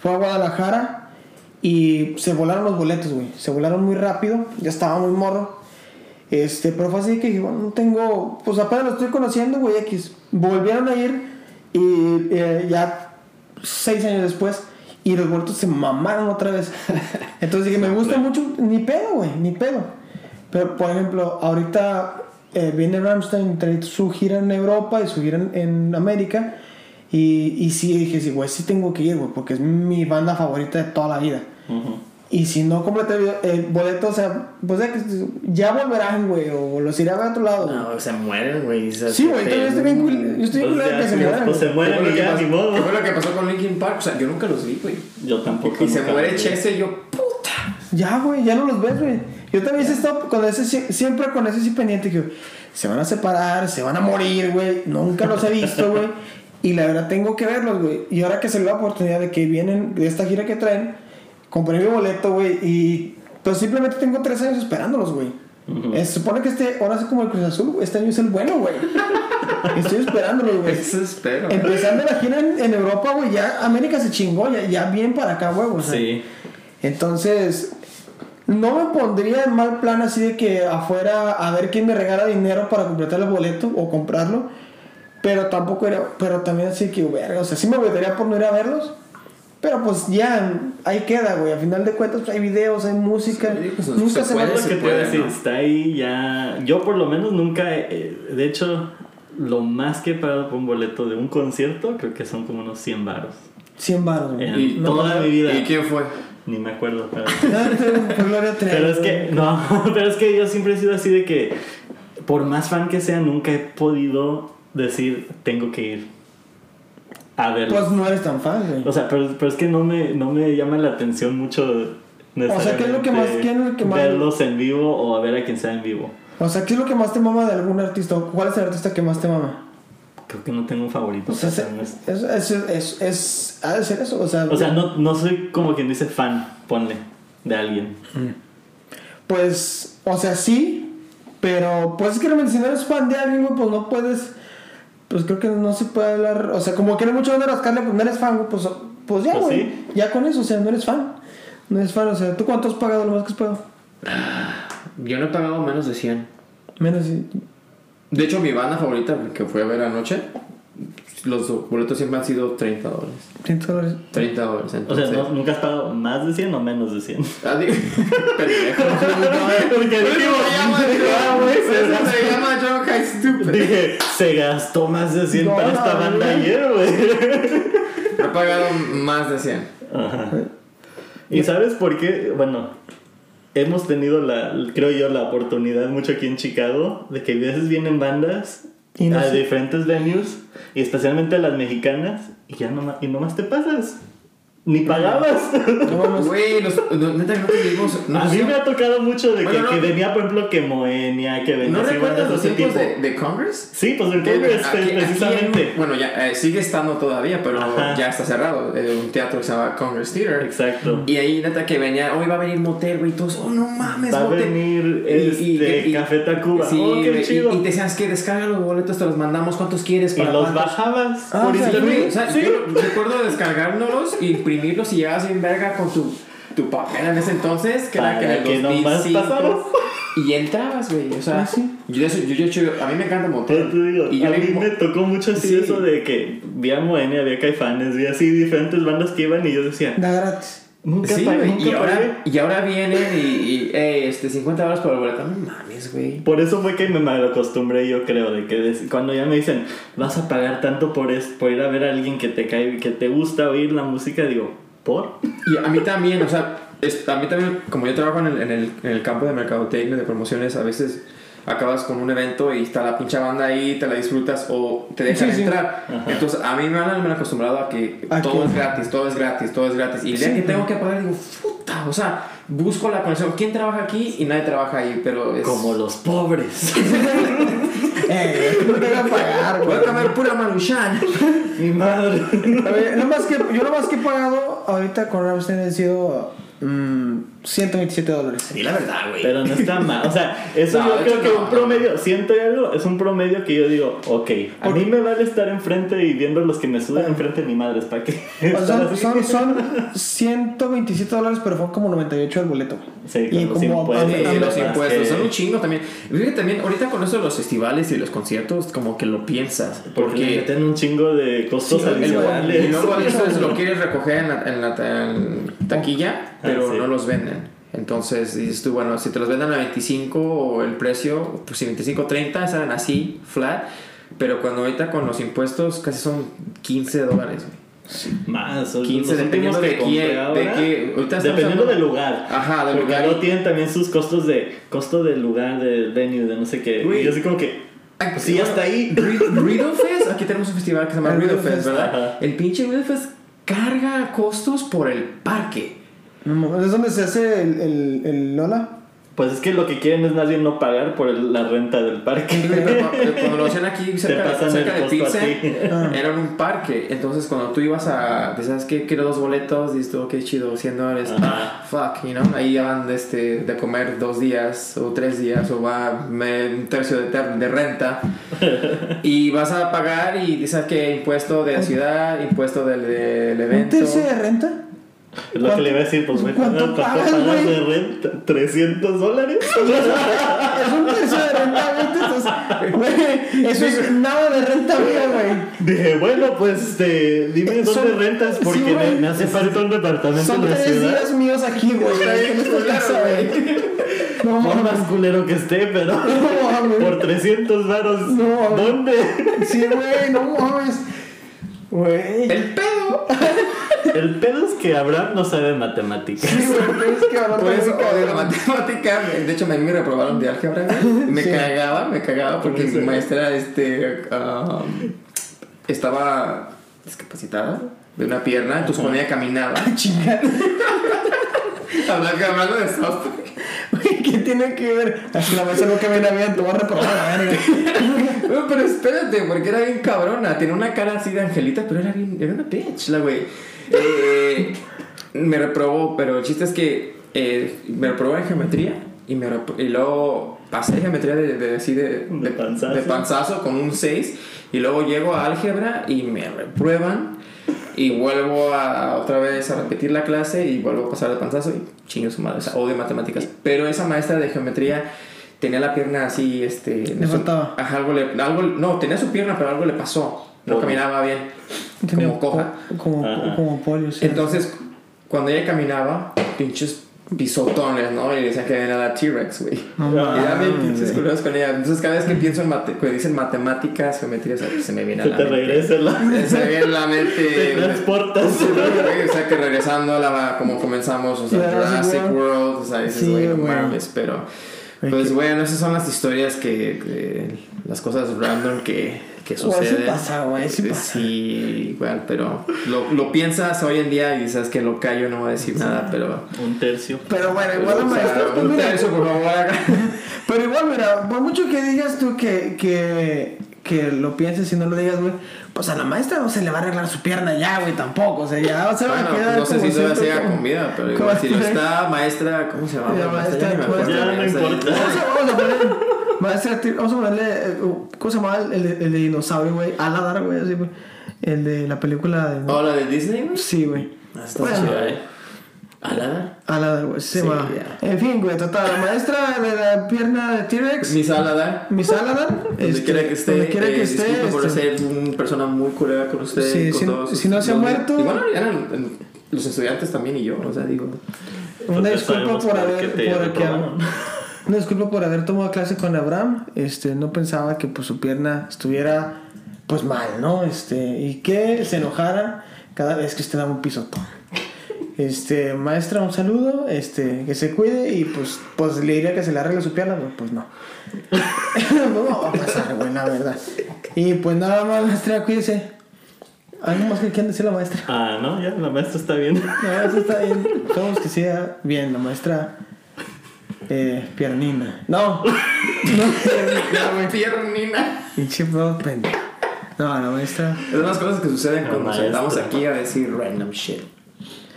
Fue a Guadalajara y se volaron los boletos, güey. Se volaron muy rápido, ya estaba muy morro. Este, pero fue así que dije, bueno, no tengo, pues apenas lo estoy conociendo, güey, X. Volvieron a ir y eh, ya seis años después y los boletos se mamaron otra vez. [LAUGHS] Entonces dije, me gusta mucho, ni pedo, güey, ni pedo. Pero, por ejemplo, ahorita eh, viene Ramstein, trae su gira en Europa y su gira en, en América. Y, y sí dije, sí, güey, sí tengo que ir, güey, porque es mi banda favorita de toda la vida. Y si no completé el- boleto, o sea, pues ya, volverán, güey, o los iré a ver a otro lado. No, se mueren, güey. sí, güey, yo estoy bien cul- yo estoy bien Pues ya, que se mueran. pues se mueren ¿Qué fue lo y que ya, ni modo. ¿Qué fue lo que pasó con Linkin Park? O sea, yo nunca los vi, güey. Yo tampoco. Y se muere. Chester y yo, puta. Ya, güey, ya no los ves, güey. Yo también he estado con ese, sie- siempre con ese sí pendiente que se van a separar, se van a morir, güey. Nunca los he visto, güey. Y la verdad tengo que verlos, güey. Y ahora que se dio la oportunidad de que vienen de esta gira que traen, compré mi boleto, güey. Y pues simplemente tengo tres años esperándolos, güey. Eh, Se supone que este, ahora es como el Cruz Azul, este año es el bueno, güey. [LAUGHS] Estoy esperándolo, güey. Eso espero. Empezando la gira en, en Europa, güey, ya América se chingó, ya, ya bien para acá, güey. Sí. Entonces, no me pondría en mal plan así de que afuera a ver quién me regala dinero para completar el boleto o comprarlo. Pero tampoco era, pero también así que, verga, o sea, sí me agüitaría por no ir a verlos. Pero pues ya, ahí queda, güey. A final de cuentas pues, hay videos, hay música. Sí, pues, Nunca se se, puede, va Es lo se que te iba a puede, decir, ¿no? está ahí ya. Yo por lo menos nunca, he- eh, de hecho, lo más que he pagado por un boleto de un concierto, creo que son como unos 100 baros. 100 baros, güey. En Y- toda mi vida. ¿Y quién fue? Ni me acuerdo, pero... [LAUGHS] [LAUGHS] Trevi, Pero es que, no, [LAUGHS] pero es que yo siempre he sido así de que, por más fan que sea, nunca he podido decir, tengo que ir a. Pues no eres tan fan, güey. o sea, pero, pero es que no me, no me llama la atención mucho sea, ¿qué es lo que más- qué es lo que más- verlos en vivo o a ver a quien sea en vivo. O sea, ¿qué es lo que más te mama de algún artista? ¿O ¿Cuál es el artista que más te mama? Creo que no tengo un favorito. O sea, o es- es, es, es, ha de ser eso. O sea, o sea, no, no soy como quien dice fan, ponle, de alguien. pues, o sea, sí, pero pues es que realmente si no eres fan de alguien, pues no puedes. Pues creo que no se puede hablar. O sea, como que no mucho donde rascarle, pues no eres fan, güey, pues, pues ya, Pues güey. sí. Ya con eso, o sea, no eres fan. No eres fan, o sea, ¿tú cuánto has pagado lo más que has pagado? Yo no he pagado menos de 100. Menos. y- De hecho, mi banda favorita que fue a ver anoche, los boletos siempre han sido 30 dólares. 30 dólares. 30 dólares. O sea, Entonces, ¿no- ¿nunca has pagado más de 100 o menos de 100? Ah, digo, [LAUGHS] pendejo. [LAUGHS] Porque dijimos, Eso se llama High Stupid. Dije, se gastó más de 100 No, para esta no, banda ayer, güey. He pagado más de 100. Ajá. ¿Y sabes por qué? Bueno, hemos tenido la, creo yo, la oportunidad mucho aquí en Chicago de que a veces vienen bandas Y no a sé- diferentes venues, y especialmente a las mexicanas, y ya nomás, y nomás te pasas. Ni pagabas. No vamos. Güey, los, no, neta, no tuvimos. No, a mí me ha tocado mucho de que, Bueno, no. que venía, por ejemplo, que Moenia, que venía ¿No recuerdas los tiempos de, de Congress? Sí, pues el Que Congress, aquí- aquí en- precisamente. bueno, ya eh, sigue estando todavía, pero Ajá. ya está cerrado. eh, un teatro que se llama Congress Theater. Exacto. Y ahí, neta, que venía, hoy va a venir Motel, güey. Y todos, oh, no mames, Va a Motel. venir Y- y- este, y- Café Tacuba. Sí, oh, qué y- chido. Y, te decían que descarga los boletos, te los mandamos, ¿cuántos quieres? Y para los cuántos?" bajabas Ah, por o sea, Sí, internet. güey, o sea, Sí. yo recuerdo descargándolos, imprimirlos y llegabas bien verga con tu, tu papel en ese entonces, que era que en Para el que nomás 2005, pasaras. y entrabas, güey, o sea, Ah, sí. yo, yo, yo, yo- a mí me encanta Motel. te digo, y yo a mí me tocó mucho así Sí. eso de que vi a Moenia, vi a Caifanes, vi así diferentes bandas que iban y yo decía, Da gratis. Nunca Sí, pagué, güey, nunca y pagué. ahora, y ahora vienen y, y hey, este, 50 dólares por el boleto, no mames, güey. Por eso fue que me malacostumbré yo creo, de que des- cuando ya me dicen, vas a pagar tanto por, es, por ir a ver a alguien que te cae, que te gusta oír la música, digo, ¿por? Y a mí también, o sea, es- a mí también, como yo trabajo en el, en el, en el campo de mercadotecnia, de promociones, a veces acabas con un evento y está la pinche banda ahí, te la disfrutas o te dejan Sí, entrar. Entonces, a mí me han, me han acostumbrado a que ¿A todo qué? es gratis, todo es gratis, todo es gratis. Y el día Sí. que tengo que pagar, digo, puta, o sea, busco la conexión. ¿Quién trabaja aquí? Y nadie trabaja ahí, pero es... Como los pobres. [LAUGHS] Eh, no te voy a pagar, güey. Voy a comer pura maruchan. Mi madre. A ver, lo más que, yo lo más que he pagado ahorita con Ramstein han sido mm, 127 dólares. Di la verdad, güey. Pero no está mal. O sea, eso [LAUGHS] No, yo creo que no, un promedio, siento y algo, es un promedio que yo digo, ok, a mí me vale estar enfrente y viendo los que me sudan enfrente de mi madre, ¿para qué? [LAUGHS] O sea, son, son, [LAUGHS] son 127 dólares, pero fue como 98 el boleto. Sí, y los como impuestos. A- a- los impuestos que- son un chingo también. Fíjate también, ahorita con eso de los festivales y los conciertos, como que lo piensas. Porque Porque. meten un chingo de costos Sí, adicionales. y luego eso lo quieres recoger en la, en la en taquilla, pero Ah, sí. no los venden. Entonces dices tú, bueno, si te los venden a 25 o el precio, pues si 25, 30, salen así, flat. Pero cuando ahorita con los impuestos casi son 15 dólares. Más, o 15, los dependiendo de quién- de ahora, qué- ahorita estamos dependiendo del lugar. Ajá, del lugar. luego tienen también sus costos de costo del lugar, del venue, de no sé qué. Y yo así como que, pues sí, hasta ahí. Riddle Fest, aquí tenemos un festival que se llama [LAUGHS] Riddle Fest, ¿verdad? ajá. El pinche Riddle Fest carga costos por el parque. ¿Es donde se hace el, el, el Lola? Pues es que lo que quieren es más bien no pagar por el- la renta del parque. Sí, pero cu- [LAUGHS] cuando lo hacían aquí cerca, pasan cerca el de costo a Pilsen, ti. era un parque. Entonces, cuando tú ibas a. ¿Sabes qué? Quiero dos boletos. Dices tú, qué chido, 100 dólares. Ah, fuck, you know. Ahí van de, este, de comer dos días o tres días o va me- un tercio de, ter- de renta. [LAUGHS] y vas a pagar y dices que impuesto de la ciudad, impuesto del, del ¿Un evento. tercio de renta? Es lo que le iba a decir, pues güey, ¿Cuánto ¿cuánto, cuánto pagas, pagas de renta? ¿300 dólares? [LAUGHS] Es un tercio de renta, güey. Eso es nada de renta mía, güey. Dije, bueno, pues este, dime dónde Son- rentas porque sí, me, me hace falta un departamento Son en la tres ciudad. días míos aquí, güey. En esta casa, güey. No Por más culero que esté, pero No por 300 varos, No. ¿dónde? Sí, güey, no mames. Güey. ¡El pedo! [LAUGHS] El pedo es que Abraham no sabe matemáticas. Sí, güey, es que ahora Por eso de la matemática, de hecho a mí me reprobaron de álgebra, güey. Me Sí. cagaba, me cagaba porque ¿Cómo mi maestra este, um, estaba discapacitada de una pierna, entonces cuando ella caminaba, [LAUGHS] Chingada. [LAUGHS] hablando, hablando de Güey, ¿qué tiene que ver? Así la mesa no camina bien, te voy a reprobar la verga. [LAUGHS] No, pero espérate, porque era bien cabrona. Tenía una cara así de angelita, pero era bien. Era una bitch, la güey. Eh, me reprobó, pero el chiste es que eh, me reprobó en geometría y, me repro- y luego pasé geometría de, de- así de, De panzazo. de panzazo con un 6. Y luego llego a álgebra y me reprueban. Y vuelvo a otra vez a repetir la clase y vuelvo a pasar de panzazo y chingo su madre, o sea, odio matemáticas. Pero esa maestra de geometría tenía la pierna así, este... Le su- faltaba. Ajá, algo le, algo, no, tenía su pierna, pero algo le pasó. No Polio. caminaba bien. Tenía como coja. po- Como, como polio, sí. Entonces, cuando ella caminaba, pinches pisotones, ¿no? Y decían que era la T-Rex, güey. No y bien mames, pinches culeros con ella. Entonces, cada vez que pienso en mate cuando dicen matemáticas, geometría, o sea, se me viene a Se la te mente. regresa la... Se me viene a la mente. [LAUGHS] Te transportas. Sí, güey, o sea, que regresando a la, como comenzamos, o sea, Jurassic Jurassic World. World, o sea, dices, Sí, güey, no güey. mames, pero... Pues que- bueno, esas son las historias que, que- las cosas random que, que Güey, sí suceden. pasa, güey, sí pasa. Sí, igual, pero lo, lo piensas hoy en día y dices que lo callo, no voy a decir nada, pero... Un tercio. Pero bueno, igual la O sea, maestra. pues, un mira, tercio, por favor. [LAUGHS] Pero igual, mira, por mucho que digas tú que, que, que lo pienses y no lo digas, güey, pues a la maestra no se le va a arreglar su pierna ya, güey, tampoco. O sea, ya se va Bueno, a quedar. no sé como si todavía siga con vida, pero igual, si lo está, maestra, ¿cómo se llama? La maestra, ya no O importa. Vamos [LAUGHS] a, vamos a poner. Maestra, vamos a ponerle. eh, ¿Cómo se llama el, el, de- el de dinosaurio, güey? Aladar, güey, así, güey. El de la película de. ¿O la de Disney, güey? Sí, güey. Ah, está Bueno. chida, eh. ¿Alada? Aladar, güey, se Sí, ya. En fin, güey, total. La maestra de la pierna de T-Rex. Miss Alada. Miss Aladar. Donde este, quiera que esté, Donde quiera eh, que esté. disculpe por este, ser una persona muy culera con usted. Sí, con si- todos si no se ha los- muerto- Y bueno, eran los estudiantes también y yo, o sea, digo. Una disculpa por por haber. por que-. Una disculpa por haber tomado clase con Abraham. Este, no pensaba que pues su pierna estuviera pues mal, ¿no? Este, y que se enojara cada vez que usted daba un pisotón. Este, maestra, un saludo, este, que se cuide y pues, pues le diría que se le arregle su pierna, pues, pues no. [LAUGHS] no va a pasar, güey, la verdad. Y pues nada más, maestra, cuídese. ¿Algo más que quieran decir la maestra? Ah, no, ya, la maestra está bien. No, eso está bien. Esperamos que sea bien, la maestra eh, piernina. No, [LAUGHS] no, piernina. Pinche pendejo. No, la maestra. Es las cosas que suceden cuando nos sentamos aquí a decir random shit.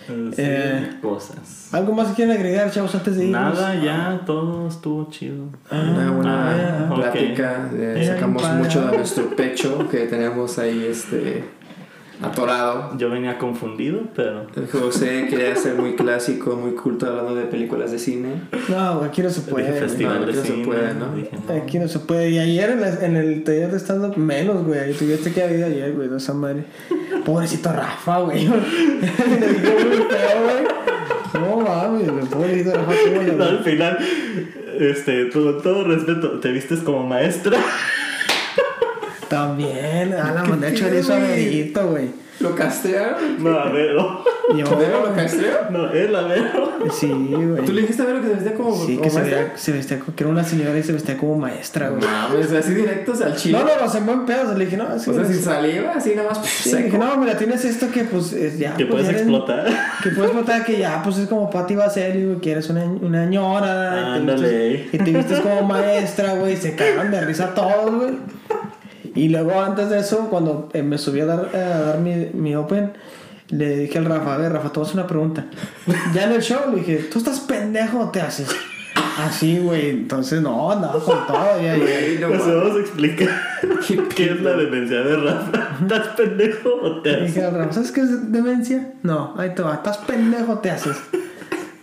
Sí, Eh, cosas. ¿Algo más que quieran agregar, chavos, antes de irnos? Nada, ya, todo estuvo chido. Una buena Ah, ok. plática. eh, Era sacamos mucho de nuestro pecho que tenemos ahí este atorado. Yo venía confundido, pero. José quería ser muy clásico, muy culto hablando de películas de cine. No, aquí no se Dije puede. güey. festival no, de que no se puede, ¿no? Dije, no. Aquí no se puede. Y ayer en, la- en el taller de stand-up, menos, güey. Ahí tuviste que haber ido ayer, güey, de esa madre. Pobrecito Rafa, güey. [LAUGHS] No mames, güey. Pobrecito Rafa, ¿cómo le [LAUGHS] No, al final, este, con todo respeto, te vistes como maestra. [LAUGHS] También, ah, la ¿Qué mandé a tiene, chorizo a güey? Verito, güey. ¿Lo castearon? No, a ver, no. Y yo, ¿Vero lo castreo? No, es la Vero. Sí, güey. ¿Tú le dijiste a Vero que se vestía como, Sí, que se, veía, se vestía como que era una señora y se vestía como maestra, güey. Mames, así directos al chile. No, no, no, se buen pedo. Le dije, no, que. O sea, no sin saliva, así nada más. Sí, le dije, no, mira, tienes esto que pues es ya. Que pues, puedes eres- explotar. Que puedes explotar que ya, pues es como Pati Vaseli, güey, que eres una, una ñora. Ándale. vistes- Y te vistes como maestra, güey. Se cagaron de risa todos, güey. Y luego antes de eso, cuando eh, me subí a dar, a dar mi, mi open, le dije al Rafa, a ver, Rafa, te voy a hacer una pregunta. [LAUGHS] Ya en el show le dije, ¿tú estás pendejo o te haces? [LAUGHS] Así, güey. Entonces, no, andaba con todo. Ya, ya. Güey, no Pues mames. vamos a explicar [LAUGHS] qué es la demencia de Rafa. ¿Estás pendejo o te Le haces? dije al Rafa, ¿sabes qué es demencia? No, ahí te va. ¿Estás pendejo o te haces?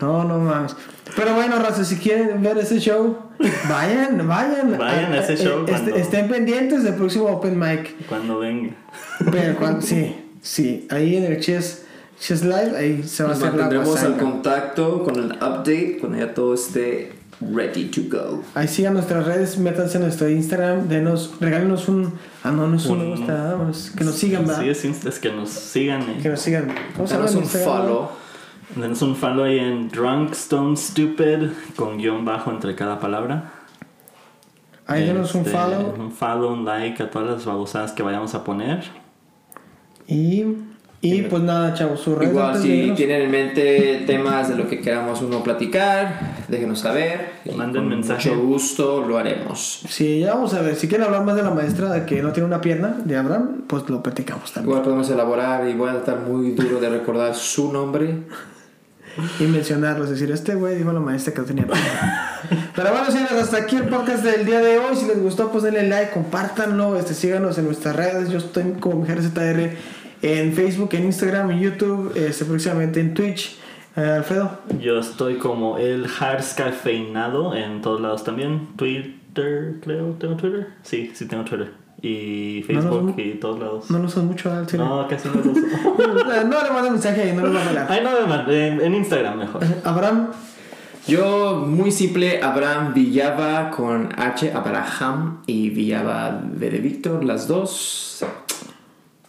No, no mames. Pero bueno, Raza, si quieren ver ese show, vayan, vayan. Vayan a ese show este- cuando- estén pendientes del próximo Open Mic. Cuando venga. Pero cuando, sí, sí, ahí en el Chess, Chess Live, ahí se va a hacer la mantendremos al contacto con el update cuando ya todo esté ready to go. Ahí sigan nuestras redes, métanse a nuestro Instagram, denos, regálenos un. Ah, no, no es un me gusta. Que nos sigan, ¿verdad? Sí, es, es que nos sigan. eh. Que nos sigan. ¿Cómo se llama Danos el un Instagram? follow. Denos un follow ahí en Drunk Stone Stupid con guion bajo entre cada palabra. Ahí denos un Este, follow. Un follow, un like a todas las babosadas que vayamos a poner. Y, y pues nada, chavos, sus redes Igual si tienen en mente temas de lo que queramos uno platicar, déjenos saber. Manden con mensaje. Mucho gusto lo haremos. Sí, ya vamos a ver. Si quieren hablar más de la maestra de que no tiene una pierna, de Abraham, pues lo platicamos también. Igual podemos elaborar y voy a estar muy duro de recordar su nombre. Y mencionarlo, es decir, este güey dijo a la maestra que no tenía. [LAUGHS] Pero bueno, señores, hasta aquí el podcast del día de hoy. Si les gustó, pues denle like, compártanlo, este, síganos en nuestras redes. Yo estoy como Mujeres ZR en Facebook, en Instagram, en YouTube, este, próximamente en Twitch. Eh, Alfredo, Yo estoy como el Hars Cafeinado en todos lados también. Twitter, creo. ¿Tengo Twitter? Sí, sí tengo Twitter. Y Facebook no. y todos lados. no lo usas mucho al chile. No, casi no lo uso. [LAUGHS] No le mando mensaje ahí, no lo va a hablar. Ay, no, me en, en Instagram mejor. [LAUGHS] Abraham, Yo, muy simple, Abraham Villaba con H, Abraham y Villaba V de Víctor, las dos.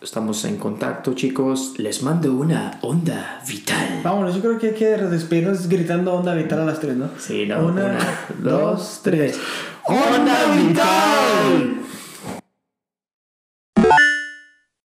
Estamos en contacto, chicos. Les mando una onda vital. vámonos. Yo creo que hay que despedirnos gritando onda vital a las tres, ¿no? Sí, no, Una, una, dos, dos, tres. ¡Onda vital!